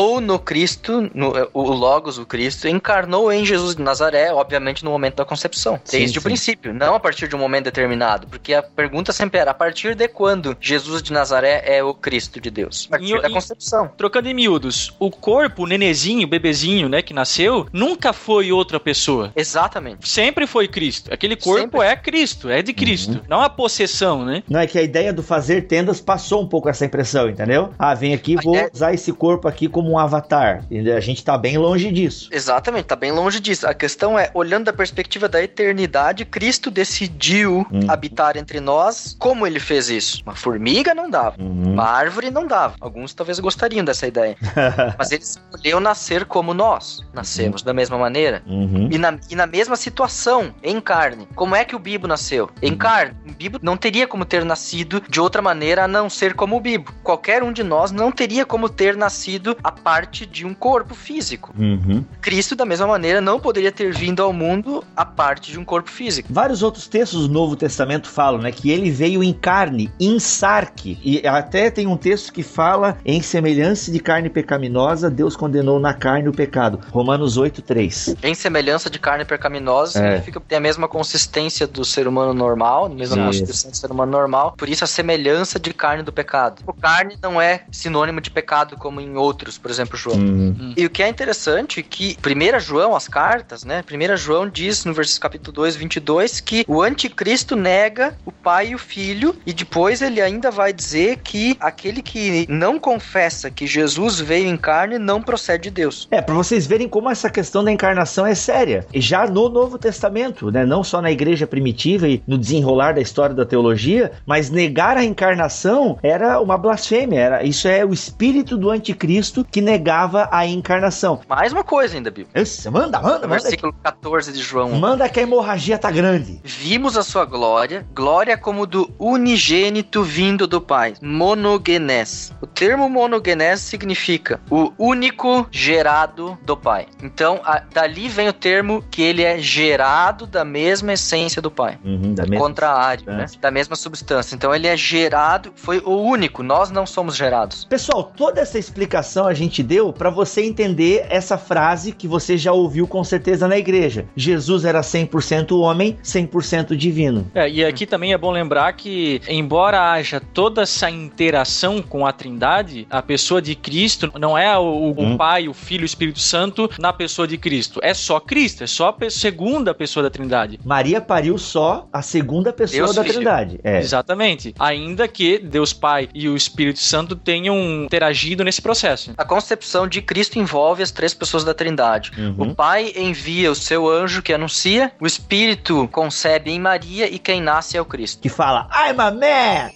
encarnou no Cristo, no- o Logos, o Cristo, encarnou em Jesus de Nazaré, obviamente no momento da concepção, Sim, desde o sim. princípio, não a partir de um momento determinado, porque a pergunta sempre era a partir de quando Jesus de Nazaré é o Cristo de Deus? A partir E- da e- concepção. Trocando em miúdos, o corpo, o nenezinho, o bebezinho, né, que nasceu, nunca foi outra pessoa. Exatamente. Sempre foi Cristo. Aquele corpo Sempre. é Cristo, é de Cristo. Não a possessão, né? Não é que a ideia do fazer tendas passou um pouco essa impressão, entendeu? Ah, vem aqui, A vou ideia- usar esse corpo aqui como um avatar. E a gente tá bem longe disso. Exatamente, tá bem longe disso. A questão é, olhando da perspectiva da eternidade, Cristo decidiu Hum. habitar entre nós. Como ele fez isso? Uma formiga não dava. Uhum. Uma árvore não dava. Alguns talvez gostariam dessa ideia. Mas ele escolheu nascer como nós. Nascemos da mesma maneira. Uhum. E na, e na mesma situação, em carne. Como é que o Bibo nasceu? Em carne. O Bibo não teria como ter nascido de outra maneira a não ser como o Bibo. Qualquer um de nós não teria como ter nascido a parte de um corpo físico. Uhum. Cristo, da mesma maneira, não poderia ter vindo ao mundo a parte de um corpo físico. Vários outros textos do Novo Testamento falam, né, que ele veio em carne, em sarque. E até tem um texto que fala em semelhança de carne pecaminosa, Deus condenou na carne o pecado. Romanos 8:3. Em semelhança de carne percaminosa, É. significa que tem a mesma consistência do ser humano normal, a mesma constituição do ser humano normal, por isso a semelhança de carne do pecado. O carne não é sinônimo de pecado como em outros, por exemplo, João. Uhum. E o que é interessante é que 1 João, as cartas, né? 1 João diz no versículo capítulo 2, 22, que o anticristo nega o pai e o filho, e depois ele ainda vai dizer que aquele que não confessa que Jesus veio em carne não procede de Deus. É, para vocês verem como essa questão da encarnação é séria. E já no Novo Testamento, né, não só na igreja primitiva e no desenrolar da história da teologia, mas negar a encarnação era uma blasfêmia. Era, isso é o espírito do anticristo que negava a encarnação. Mais uma coisa ainda, Bíblia. Esse, manda, manda, manda. versículo 14 de João. Manda que a hemorragia tá grande. Vimos a sua glória, glória como do unigênito vindo do Pai, monogenes. O termo monogenes significa o único gerado do Pai. Então, a- dali vem o termo que ele é gerado da mesma essência do Pai. Uhum, da mesma Contrário, né? Da mesma substância. Então, ele é gerado, foi o único. Nós não somos gerados. Pessoal, toda essa explicação a gente deu para você entender essa frase que você já ouviu com certeza na igreja. Jesus era 100% homem, 100% divino. É, e aqui também é bom lembrar que, embora haja toda essa interação com a Trindade, a pessoa de Cristo não é o, o Hum. Pai, o Filho e o Espírito Santo na pessoa de Cristo. É só Cristo, é só a segunda pessoa da Trindade. Maria pariu só a segunda pessoa Deus da Filho. Trindade. É. Exatamente. Ainda que Deus Pai e o Espírito Santo tenham interagido nesse processo. A concepção de Cristo envolve as três pessoas da Trindade. Uhum. O Pai envia o seu anjo que anuncia, o Espírito concebe em Maria e quem nasce é o Cristo. Que fala, I'm a man!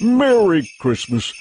Merry Christmas.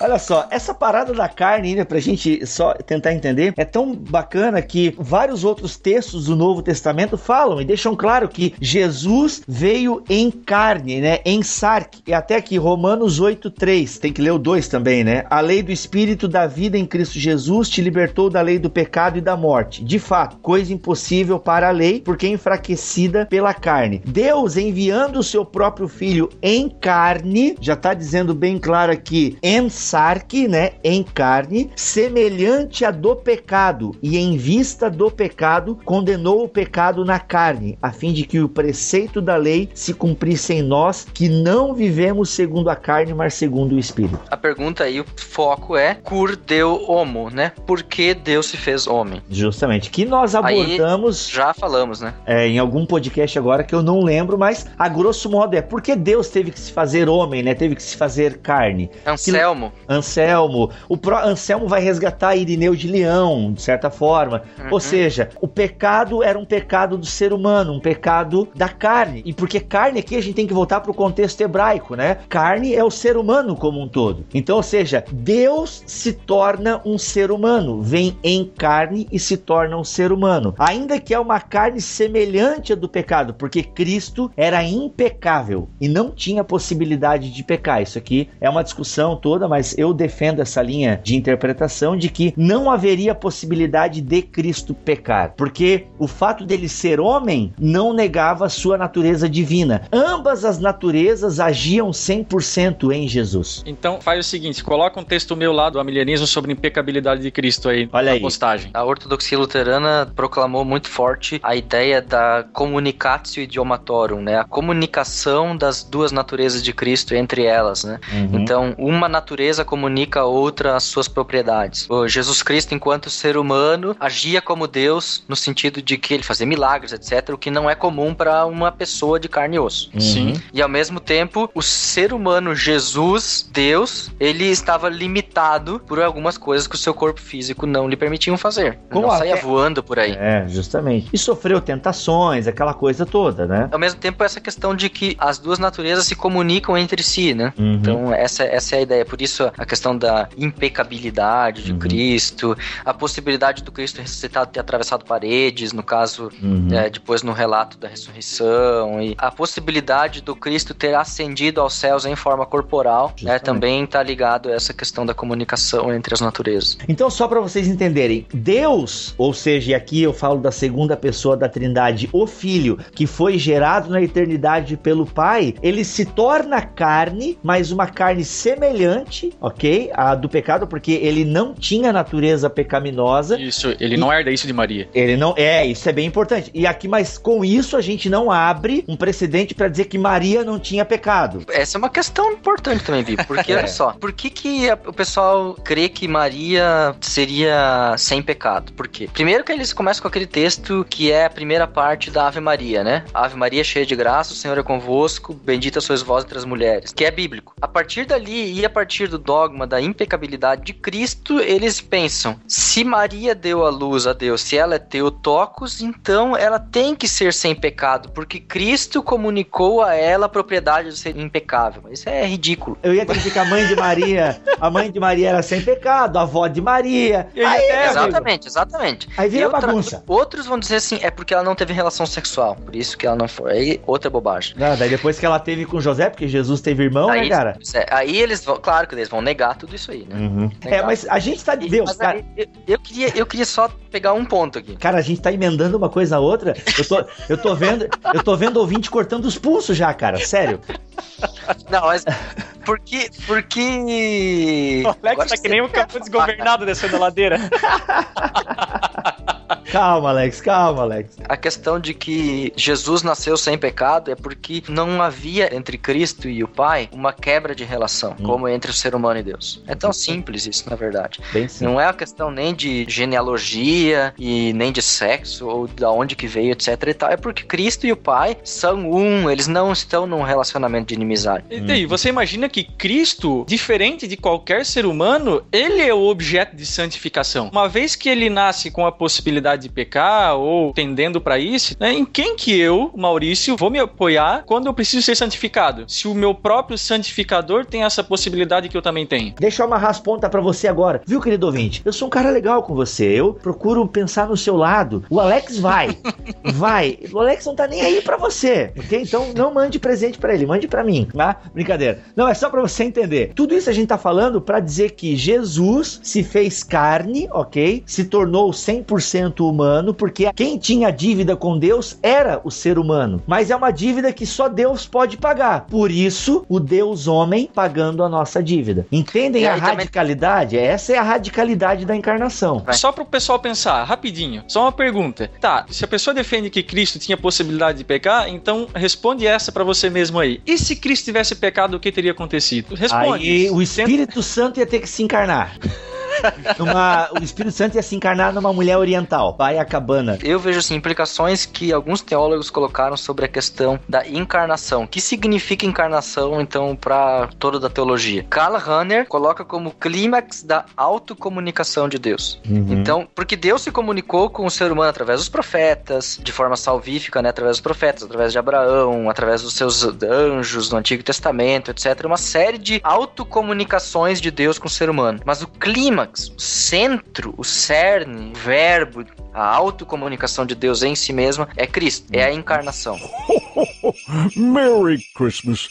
Olha só, essa parada da carne, né, pra gente só tentar entender, é tão bacana que vários outros textos do Novo Testamento falam e deixam claro que Jesus veio em carne, né, em sarque. E até aqui, Romanos 8:3, tem que ler o 2 também, né? A lei do espírito da vida em Cristo Jesus te libertou da lei do pecado e da morte. De fato, coisa impossível para a lei, porque é enfraquecida pela carne. Deus enviando o seu próprio filho em carne, já está dizendo bem claro aqui, em sarque, né, em carne, semelhante a do pecado, e em vista do pecado, condenou o pecado na carne, a fim de que o preceito da lei se cumprisse em nós, que não vivemos segundo a carne, mas segundo o espírito. A pergunta aí, o foco é cur deu homo, né? Por que Deus se fez homem? Justamente, que nós abordamos Já falamos, né? é, em algum podcast agora que eu não lembro, mas a grosso modo é porque Deus teve que se fazer homem, né? Teve que se fazer carne. Anselmo, Anselmo, o pró Anselmo vai resgatar Irineu de Leão, de certa forma. Uhum. Ou seja, o pecado era um pecado do ser humano, um pecado da carne. E porque carne aqui a gente tem que voltar para o contexto hebraico, né? Carne é o ser humano como um todo. Então, ou seja, Deus se torna um ser humano, vem em carne e se torna um ser humano. Ainda que é uma carne semelhante à do pecado, porque Cristo era impecável e não tinha possibilidade de pecar. Isso aqui é uma discussão toda, mas eu defendo essa linha de interpretação de que não haveria possibilidade de Cristo pecar, porque o fato dele ser homem não negava a sua natureza divina. Ambas as naturezas agiam 100% em Jesus. Então faz o seguinte, coloca um texto meu lá do Amilianismo sobre impecabilidade de Cristo aí Olha na aí. postagem. a ortodoxia luterana proclamou muito forte a ideia da communicatio idiomatorum, né? A comunicação das duas naturezas de Cristo entre elas, né? Uhum. Então, uma natureza comunica a outra as suas propriedades. O Jesus Cristo, enquanto ser humano, agia como Deus, no sentido de que ele fazia milagres, etc., o que não é comum para uma pessoa de carne e osso. Uhum. Sim. E ao mesmo tempo, o ser humano Jesus, Deus, ele estava limitado por algumas coisas que o seu corpo físico não lhe permitiam fazer. Como não saía voando por aí. É, justamente. E sofreu tentações, aquela coisa toda, né? Ao mesmo tempo, essa questão de que as duas naturezas se comunicam entre si, né? Uhum. Então, essa, essa é a ideia. Por isso, a questão da impecabilidade de Uhum. Cristo, a possibilidade do Cristo ressuscitado ter atravessado paredes, no caso, Uhum. é, depois no relato da ressurreição, e a possibilidade do Cristo ter ascendido aos céus em forma corporal, né, também está ligado a essa questão da comunicação entre as naturezas. Então, só para vocês entenderem, Deus, ou seja, aqui eu falo da segunda pessoa da Trindade, o Filho, que foi gerado na eternidade pelo Pai, ele se torna carne, mas uma carne semelhante, ok? A do pecado, porque ele não tinha natureza pecaminosa. Isso, ele não herda isso de Maria. Ele não. É, isso é bem importante. E aqui, mas com isso a gente não abre um precedente para dizer que Maria não tinha pecado. Essa é uma questão importante também, Bi, porque É. olha só, por que, que a- o pessoal crê que Maria seria sem pecado? Por quê? Primeiro que eles começam com aquele texto que é a primeira parte da Ave Maria, né? Ave Maria cheia de graça, o Senhor é convosco, bendita sois vós entre as mulheres, que é bíblico. A partir dali e a partir do dogma da impecabilidade de Cristo, eles pensam, se Maria deu a luz a Deus, se ela é Teotocos, então ela tem que ser sem pecado, porque Cristo comunicou a ela a propriedade de ser impecável. Isso é ridículo. Eu ia dizer que a mãe de Maria, a mãe de Maria era sem pecado, a avó de Maria. E aí, amigo, Exatamente, exatamente. Aí vira E outra- bagunça. Outros vão dizer assim, é porque ela não teve relação sexual, por isso que ela não foi. Aí outra bobagem. Ah, daí depois que ela teve com José, porque Jesus teve irmão, né, aí, cara? é, aí eles vão, claro que eles vão negar tudo isso aí, né? Uhum. É, mas a gente tá. Deus, Mas cara. eu, eu queria, eu queria só pegar um ponto aqui. Cara, a gente tá emendando uma coisa a outra. Eu tô, eu tô vendo, eu tô vendo ouvinte cortando os pulsos já, cara. Sério. Não, mas por que. Por que. O Alex Agora tá que nem um campo desgovernado descendo a ladeira. Calma, Alex, calma, Alex. A questão de que Jesus nasceu sem pecado é porque não havia entre Cristo e o Pai uma quebra de relação, Hum. como entre o ser humano e Deus. É tão simples isso, na verdade. Não é a questão nem de genealogia e nem de sexo ou da onde que veio, etc e tal. É porque Cristo e o Pai são um, eles não estão num relacionamento de inimizade. E daí, você imagina que Cristo, diferente de qualquer ser humano, ele é o objeto de santificação. Uma vez que ele nasce com a possibilidade possibilidade de pecar ou tendendo para isso, né, em quem que eu, Maurício, vou me apoiar quando eu preciso ser santificado? Se o meu próprio santificador tem essa possibilidade que eu também tenho. Deixa eu amarrar as pontas pra você agora. Viu, querido ouvinte? Eu sou um cara legal com você. Eu procuro pensar no seu lado. O Alex vai. vai. O Alex não tá nem aí pra você. Ok? Então não mande presente pra ele, mande pra mim. Tá? Brincadeira. Não, é só pra você entender. Tudo isso a gente tá falando pra dizer que Jesus se fez carne, ok? Se tornou 100% humano, porque quem tinha dívida com Deus era o ser humano. Mas é uma dívida que só Deus pode pagar. Por isso, o Deus homem pagando a nossa dívida. Entendem a aí também- radicalidade? Essa é a radicalidade da encarnação. Vai. Só para o pessoal pensar, rapidinho. Só uma pergunta. Tá, se a pessoa defende que Cristo tinha possibilidade de pecar, então responde essa para você mesmo aí. E se Cristo tivesse pecado, o que teria acontecido? Responde. Aí o Espírito Santo ia ter que se encarnar. Numa- o Espírito Santo ia se encarnar numa mulher oriental. Vai a cabana. Eu vejo assim implicações que alguns teólogos colocaram sobre a questão da encarnação. O que significa encarnação então para toda da teologia? Karl Rahner coloca como clímax da autocomunicação de Deus. Então, porque Deus se comunicou com o ser humano através dos profetas, de forma salvífica, né, através dos profetas, através de Abraão, através dos seus anjos no Antigo Testamento, etc. Uma série de autocomunicações de Deus com o ser humano. Mas o clímax, o centro, o cerne, o verbo, a autocomunicação de Deus em si mesma é Cristo, é a encarnação. Merry Christmas.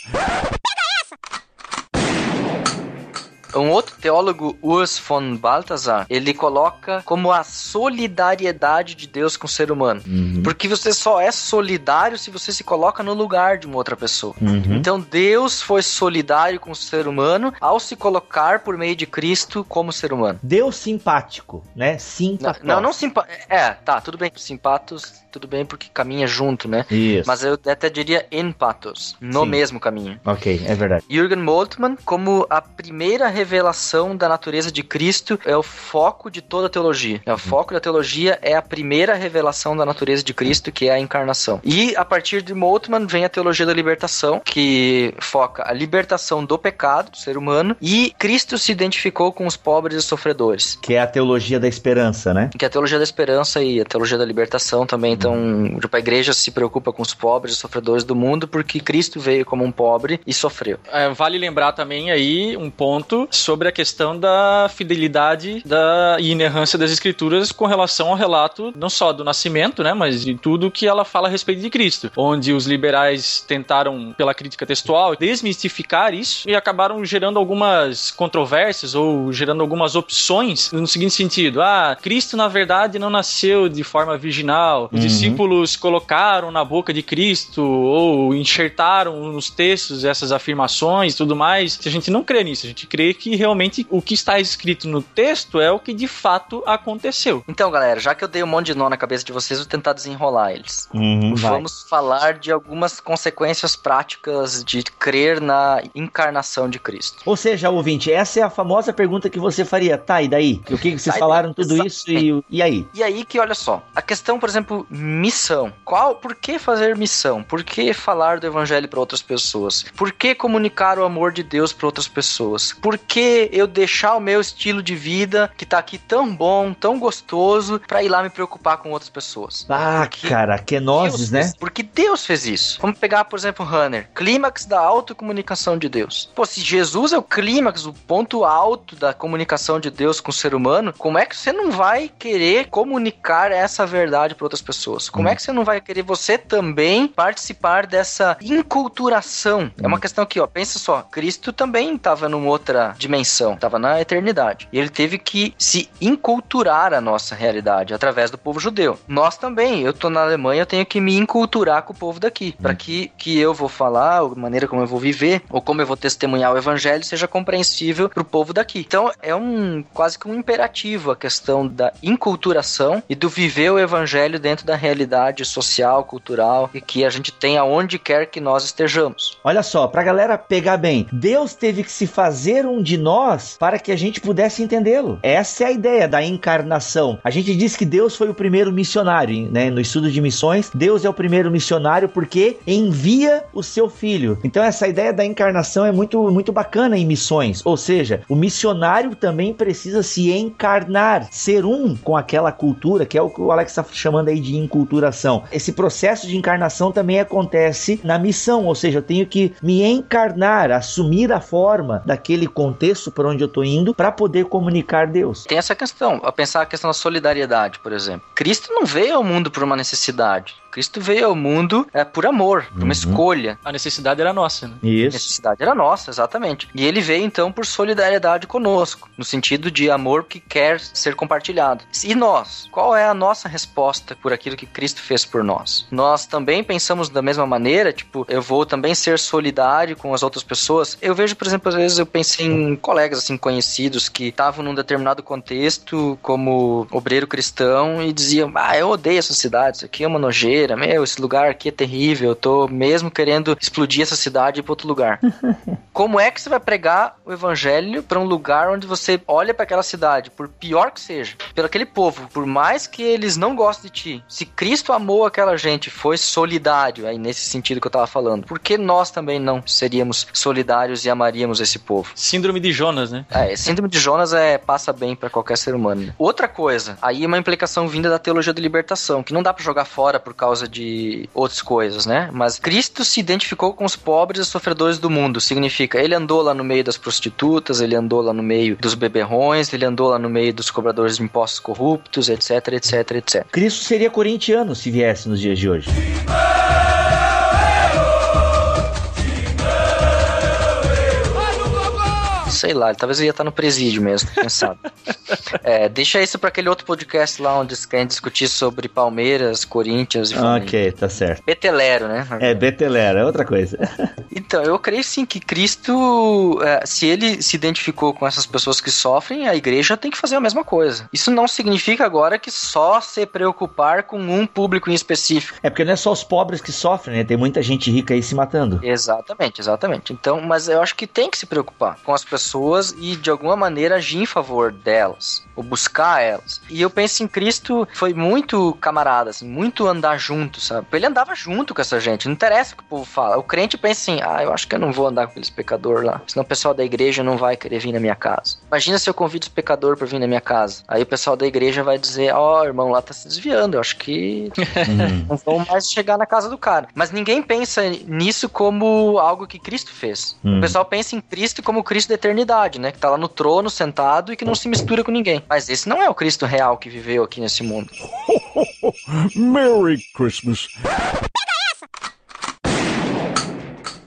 Um outro teólogo, Urs von Balthasar, ele coloca como a solidariedade de Deus com o ser humano. Porque você só é solidário se você se coloca no lugar de uma outra pessoa. Uhum. Então Deus foi solidário com o ser humano ao se colocar por meio de Cristo como ser humano. Deus simpático, né? Simpático. não, não simpa... É, tá, tudo bem. Simpatos, tudo bem porque caminha junto, né? Isso. Mas eu até diria empatos, no Sim. mesmo caminho. Ok, é verdade. Jürgen Moltmann, como a primeira revelação da natureza de Cristo, é o foco de toda a teologia. É o foco da teologia é a primeira revelação da natureza de Cristo, que é a encarnação. E a partir de Moltmann vem a teologia da libertação, que foca a libertação do pecado do ser humano e Cristo se identificou com os pobres e sofredores. Que é a teologia da esperança, né? Que é a teologia da esperança e a teologia da libertação também. Então, tipo, a igreja se preocupa com os pobres e sofredores do mundo porque Cristo veio como um pobre e sofreu. É, vale lembrar também aí um ponto sobre a questão da fidelidade da e inerrância das escrituras com relação ao relato não só do nascimento, né, mas de tudo que ela fala a respeito de Cristo, onde os liberais tentaram pela crítica textual desmistificar isso e acabaram gerando algumas controvérsias ou gerando algumas opções no seguinte sentido: ah, Cristo na verdade não nasceu de forma virginal, os Uhum. discípulos colocaram na boca de Cristo ou enxertaram nos textos essas afirmações tudo mais. A gente não crê nisso, a gente crê que realmente o que está escrito no texto é o que de fato aconteceu. Então, galera, já que eu dei um monte de nó na cabeça de vocês, vou tentar desenrolar eles. Uhum, vai. Vamos falar de algumas consequências práticas de crer na encarnação de Cristo. Ou seja, ouvinte, essa é a famosa pergunta que você faria. Tá, e daí? O que, vocês Tá, falaram tudo isso e, e aí? E aí que olha só, a questão, por exemplo, missão. Qual, por que fazer missão? Por que falar do evangelho para outras pessoas? Por que comunicar o amor de Deus para outras pessoas? Por que eu deixar o meu estilo de vida que tá aqui tão bom, tão gostoso, para ir lá me preocupar com outras pessoas? Ah, Porque cara, kenoses, Deus né? fez- porque Deus fez isso. Vamos pegar, por exemplo, Runner. Clímax da autocomunicação de Deus. Pô, se Jesus é o clímax, o ponto alto da comunicação de Deus com o ser humano, como é que você não vai querer comunicar essa verdade para outras pessoas? Como é que você não vai querer você também participar dessa inculturação? É uma questão aqui, ó. Pensa só. Cristo também estava numa outra dimensão. Estava na eternidade. E ele teve que se inculturar a nossa realidade através do povo judeu. Nós também. Eu tô na Alemanha, eu tenho que me inculturar com o povo daqui. Para que que eu vou falar, a maneira como eu vou viver, ou como eu vou testemunhar o evangelho seja compreensível pro povo daqui. Então é um quase que um imperativo a questão da inculturação e do viver o evangelho dentro da realidade social, cultural e que a gente tem aonde quer que nós estejamos. Olha só, pra galera pegar bem, Deus teve que se fazer um de nós para que a gente pudesse entendê-lo. Essa é a ideia da encarnação. A gente diz que Deus foi o primeiro missionário, né? No estudo de missões, Deus é o primeiro missionário porque envia o seu filho. Então essa ideia da encarnação é muito muito bacana em missões, ou seja, o missionário também precisa se encarnar, ser um com aquela cultura, que é o que o Alex está chamando aí de enculturação. Esse processo de encarnação também acontece na missão, ou seja, eu tenho que me encarnar, assumir a forma daquele contexto para onde eu estou indo para poder comunicar Deus. Tem essa questão, a pensar a questão da solidariedade, por exemplo. Cristo não veio ao mundo por uma necessidade. Cristo veio ao mundo é, por amor, por Uhum. uma escolha. A necessidade era nossa, né? A Isso. necessidade era nossa, exatamente. E ele veio então por solidariedade conosco, no sentido de amor que quer ser compartilhado. E nós? Qual é a nossa resposta por aquilo que Cristo fez por nós? Nós também pensamos da mesma maneira, tipo, eu vou também ser solidário com as outras pessoas. Eu vejo, por exemplo, às vezes eu pensei em colegas assim conhecidos que estavam num determinado contexto como obreiro cristão e diziam: "Ah, eu odeio essa cidade, isso aqui é uma nojeira, meu, esse lugar aqui é terrível, eu tô mesmo querendo explodir essa cidade e ir para outro lugar". Como é que você vai pregar o evangelho para um lugar onde você olha para aquela cidade, por pior que seja, pelo aquele povo, por mais que eles não gostem de ti, se Cristo amou aquela gente, foi solidário, aí nesse sentido que eu tava falando, por que nós também não seríamos solidários e amaríamos esse povo? Síndrome de Jonas, né? É, síndrome de Jonas é passa bem pra qualquer ser humano. né? Outra coisa, aí é uma implicação vinda da teologia da libertação, que não dá pra jogar fora por causa de outras coisas, né? Mas Cristo se identificou com os pobres e sofredores do mundo. Significa, ele andou lá no meio das prostitutas, ele andou lá no meio dos beberrões, ele andou lá no meio dos cobradores de impostos corruptos, etc, etc, etc. Cristo seria corintiano se viesse nos dias de hoje. Sei lá, talvez eu ia estar no presídio mesmo, quem sabe. É, deixa isso pra aquele outro podcast lá onde eles querem discutir sobre Palmeiras, Corinthians e Flamengo. Ok, tá certo. Betelero, né? É, Betelera, é outra coisa. Então, eu creio sim que Cristo, é, se ele se identificou com essas pessoas que sofrem, a igreja tem que fazer a mesma coisa. Isso não significa agora que só se preocupar com um público em específico. É porque não é só os pobres que sofrem, né? Tem muita gente rica aí se matando. Exatamente, exatamente. Então, mas eu acho que tem que se preocupar com as pessoas e de alguma maneira agir em favor delas, ou buscar elas. E eu penso em Cristo foi muito camarada, assim, muito andar junto, sabe? Ele andava junto com essa gente, não interessa o que o povo fala. O crente pensa assim: "Ah, eu acho que eu não vou andar com aqueles pecadores lá, senão o pessoal da igreja não vai querer vir na minha casa". Imagina se eu convido os pecadores para vir na minha casa. Aí o pessoal da igreja vai dizer: "Ó, o irmão lá tá se desviando, eu acho que Uhum. não vão mais chegar na casa do cara. Mas ninguém pensa nisso como algo que Cristo fez. O pessoal pensa em Cristo como Cristo da eternidade, né? Que tá lá no trono, sentado e que não se mistura com ninguém. Mas esse não é o Cristo real que viveu aqui nesse mundo. Merry Christmas.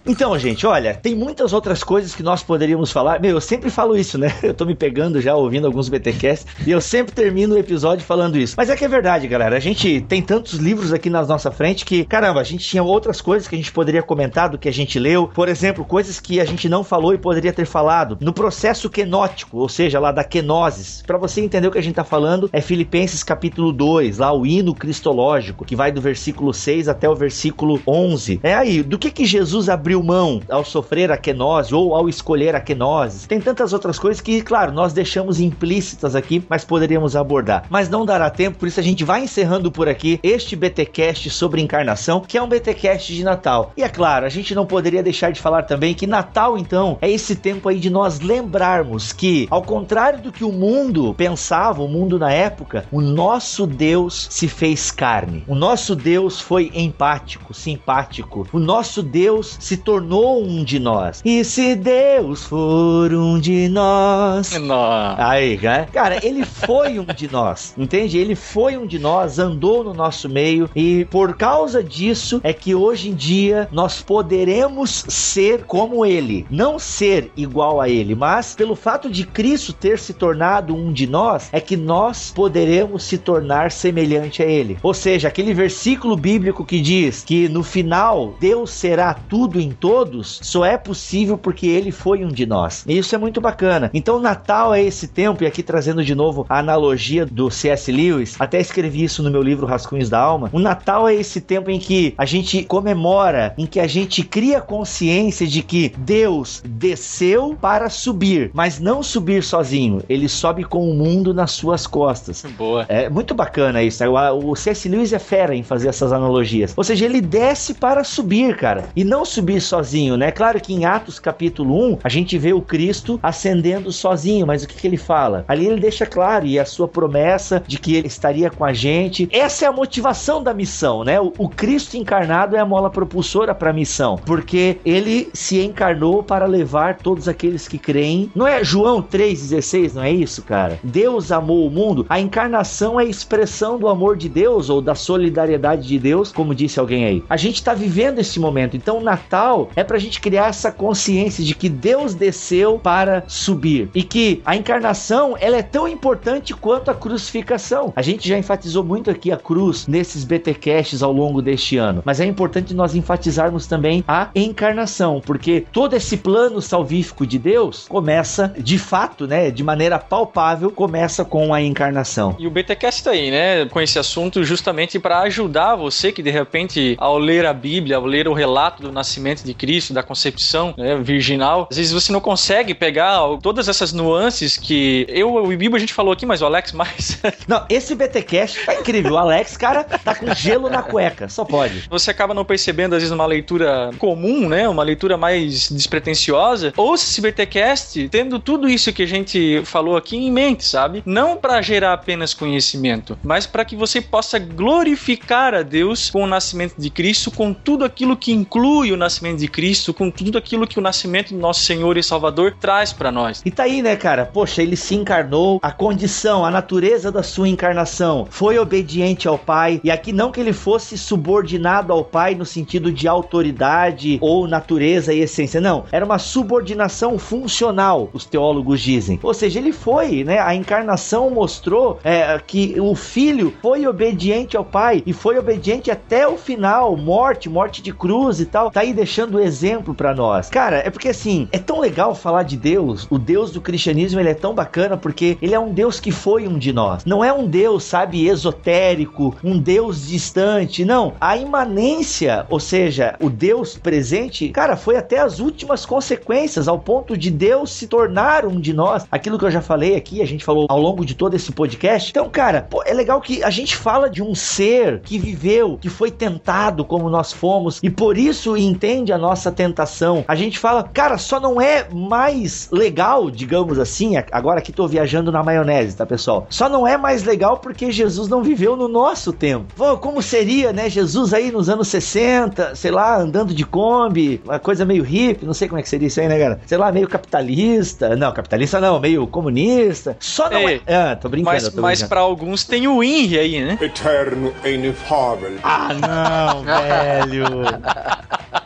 Então, gente, olha, tem muitas outras coisas que nós poderíamos falar. Meu, eu sempre falo isso, né? Eu tô me pegando já ouvindo alguns BTcasts e eu sempre termino o episódio falando isso. Mas é que é verdade, galera. A gente tem tantos livros aqui na nossa frente que, caramba, a gente tinha outras coisas que a gente poderia comentar do que a gente leu. Por exemplo, coisas que a gente não falou e poderia ter falado. No processo quenótico, ou seja, lá da quenoses. Para você entender o que a gente tá falando, é Filipenses capítulo 2, lá o hino cristológico, que vai do versículo 6 até o versículo 11. É aí, do que que Jesus abriu mão ao sofrer a quenose ou ao escolher a quenose? Tem tantas outras coisas que, claro, nós deixamos implícitas aqui, mas poderíamos abordar. Mas não dará tempo, por isso a gente vai encerrando por aqui este BTcast sobre encarnação, que é um BTcast de Natal. E é claro, a gente não poderia deixar de falar também que Natal, então, é esse tempo aí de nós lembrarmos que, ao contrário do que o mundo pensava, o mundo na época, o nosso Deus se fez carne. O nosso Deus foi empático, simpático. O nosso Deus se tornou um de nós. E se Deus for um de nós, Nossa. Aí, né? Cara, ele foi um de nós, entende? Ele foi um de nós, andou no nosso meio e por causa disso é que hoje em dia nós poderemos ser como ele. Não ser igual a ele, mas pelo fato de Cristo ter se tornado um de nós, é que nós poderemos se tornar semelhante a ele. Ou seja, aquele versículo bíblico que diz que no final Deus será tudo em todos só é possível porque ele foi um de nós. E isso é muito bacana. Então, Natal é esse tempo, e aqui trazendo de novo a analogia do C.S. Lewis, até escrevi isso no meu livro Rascunhos da Alma. O Natal é esse tempo em que a gente comemora, em que a gente cria consciência de que Deus desceu para subir, mas não subir sozinho. Ele sobe com o mundo nas suas costas. Boa. É muito bacana isso. né? O, o C.S. Lewis é fera em fazer essas analogias. Ou seja, ele desce para subir, cara. E não subir sozinho, né? Claro que em Atos capítulo 1, a gente vê o Cristo ascendendo sozinho, mas o que, que ele fala? Ali ele deixa claro, e a sua promessa de que ele estaria com a gente. Essa é a motivação da missão, né? O, o Cristo encarnado é a mola propulsora para a missão, porque ele se encarnou para levar todos aqueles que creem. Não é João 3,16, não é isso, cara? Deus amou o mundo. A encarnação é a expressão do amor de Deus ou da solidariedade de Deus, como disse alguém aí. A gente está vivendo esse momento, então o Natal é pra gente criar essa consciência de que Deus desceu para subir e que a encarnação ela é tão importante quanto a crucificação. A gente já enfatizou muito aqui a cruz nesses BTcasts ao longo deste ano, mas é importante nós enfatizarmos também a encarnação, porque todo esse plano salvífico de Deus começa de fato, né, de maneira palpável, começa com a encarnação. E o BTcast tá aí, né, com esse assunto justamente para ajudar você que de repente ao ler a Bíblia, ao ler o relato do nascimento de Cristo, da concepção né, virginal, às vezes você não consegue pegar todas essas nuances que eu e o Bibo a gente falou aqui, mas o Alex mais. Não, esse BTcast tá incrível. O Alex, cara, tá com gelo na cueca, só pode. você acaba não percebendo às vezes uma leitura comum, né, uma leitura mais despretensiosa. Ouça esse BTcast tendo tudo isso que a gente falou aqui em mente, sabe? Não para gerar apenas conhecimento, mas para que você possa glorificar a Deus com o nascimento de Cristo, com tudo aquilo que inclui o nascimento de Cristo, com tudo aquilo que o nascimento do nosso Senhor e Salvador traz para nós. E tá aí, né, cara? Poxa, ele se encarnou, a condição, a natureza da sua encarnação foi obediente ao Pai, e aqui não que ele fosse subordinado ao Pai no sentido de autoridade ou natureza e essência, não. Era uma subordinação funcional, os teólogos dizem. Ou seja, ele foi, né? A encarnação mostrou é, que o filho foi obediente ao Pai e foi obediente até o final, morte, morte de cruz e tal. Tá aí deixando o exemplo para nós. Cara, é porque assim, é tão legal falar de Deus. O Deus do cristianismo, ele é tão bacana porque ele é um Deus que foi um de nós. Não é um Deus, sabe, esotérico, um Deus distante, não. A imanência, ou seja, o Deus presente, cara, foi até as últimas consequências, ao ponto de Deus se tornar um de nós. Aquilo que eu já falei aqui, a gente falou ao longo de todo esse podcast. Então, cara, pô, é legal que a gente fala de um ser que viveu, que foi tentado como nós fomos e por isso entende a nossa tentação. A gente fala, cara, só não é mais legal, digamos assim, agora que tô viajando na maionese, tá, pessoal? Só não é mais legal porque Jesus não viveu no nosso tempo. Pô, como seria, né, Jesus aí nos anos 60, sei lá, andando de Kombi, uma coisa meio hippie, não sei como é que seria isso aí, né, cara? Sei lá, meio capitalista. Não, capitalista não, meio comunista. Só não Ei, é. Ah, tô brincando, Mas, tô mas brincando. para alguns tem o INRI aí, né? Eterno e inefável. Ah, não, velho.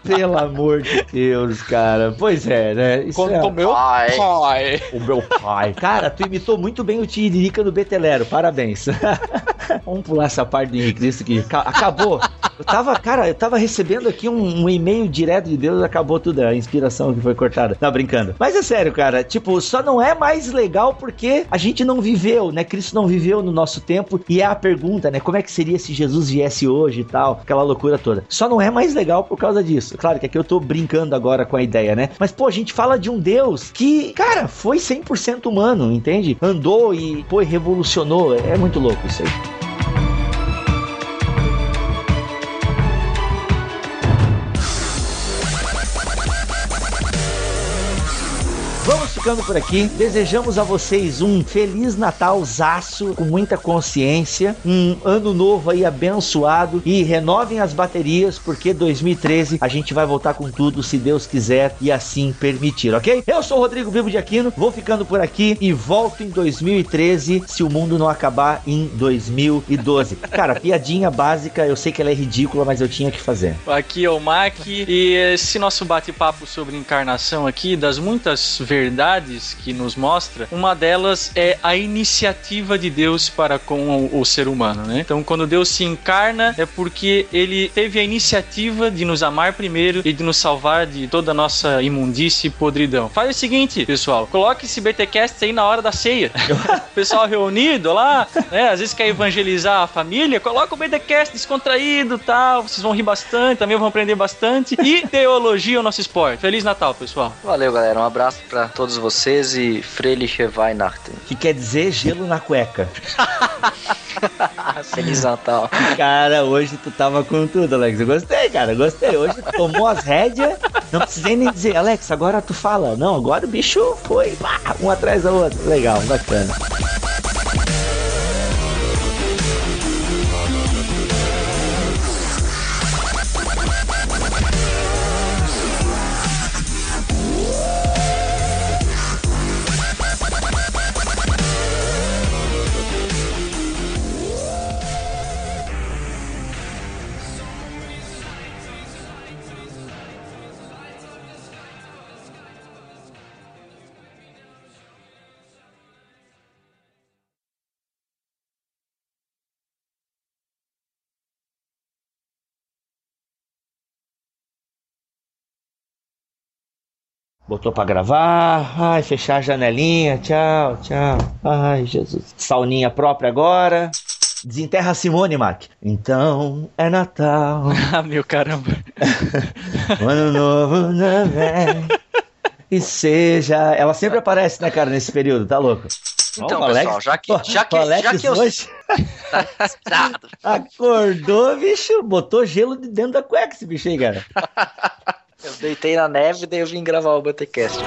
Pelo amor de Deus, cara. Pois é, né? Isso é o meu Ai. pai. o meu pai. Cara, tu imitou muito bem o Tiririca do Betelero. Parabéns. Vamos pular essa parte do Henrique Cristo que ca- acabou. Eu tava, cara, eu tava recebendo aqui um, um e-mail direto de Deus, acabou tudo, a inspiração que foi cortada. Não, brincando. Mas é sério, cara, tipo, só não é mais legal porque a gente não viveu, né? Cristo não viveu no nosso tempo e é a pergunta, né? Como é que seria se Jesus viesse hoje e tal? Aquela loucura toda. Só não é mais legal por causa disso. Claro que aqui eu tô brincando agora com a ideia, né? Mas, pô, a gente fala de um Deus que, cara, foi 100% humano, entende? Andou e, pô, revolucionou. É muito louco isso aí. Ficando por aqui. Desejamos a vocês um feliz Natal zaço, com muita consciência, um ano novo aí abençoado e renovem as baterias porque 2013 a gente vai voltar com tudo se Deus quiser e assim permitir, ok? Eu sou o Rodrigo Vivo de Aquino, vou ficando por aqui e volto em 2013 se o mundo não acabar em 2012. Cara, piadinha básica, eu sei que ela é ridícula, mas eu tinha que fazer. Aqui é o Mac e esse nosso bate-papo sobre encarnação aqui, das muitas verdades que nos mostra, uma delas é a iniciativa de Deus para com o, o ser humano, né? Então, quando Deus se encarna, é porque ele teve a iniciativa de nos amar primeiro e de nos salvar de toda a nossa imundície e podridão. Faz o seguinte, pessoal, coloque esse BTcast aí na hora da ceia. pessoal reunido lá, né? Às vezes quer evangelizar a família, coloca o BTcast descontraído tal, vocês vão rir bastante, também vão aprender bastante. E teologia é o nosso esporte. Feliz Natal, pessoal. Valeu, galera. Um abraço pra todos vocês e Freliche Weihnachten. Que quer dizer gelo na cueca. Feliz Natal. Cara, hoje tu tava com tudo, Alex. Eu gostei, cara, gostei. Hoje tu tomou as rédeas. Não precisei nem dizer, Alex, agora tu fala. Não, agora o bicho foi pá, um atrás da outra. Legal, bacana. Botou pra gravar. Ai, fechar a janelinha. Tchau, tchau. Ai, Jesus. Sauninha própria agora. Desenterra a Simone, Mac. Então é Natal. Ah, meu caramba. Ano novo vem. E seja. Ela sempre aparece, né, cara, nesse período, tá louco? Então, o Alex- pessoal, já que, já que, Alex já que eu. hoje acordou, bicho, botou gelo de dentro da cueca esse bicho aí, cara. Eu deitei na neve daí eu vim gravar o BTcast.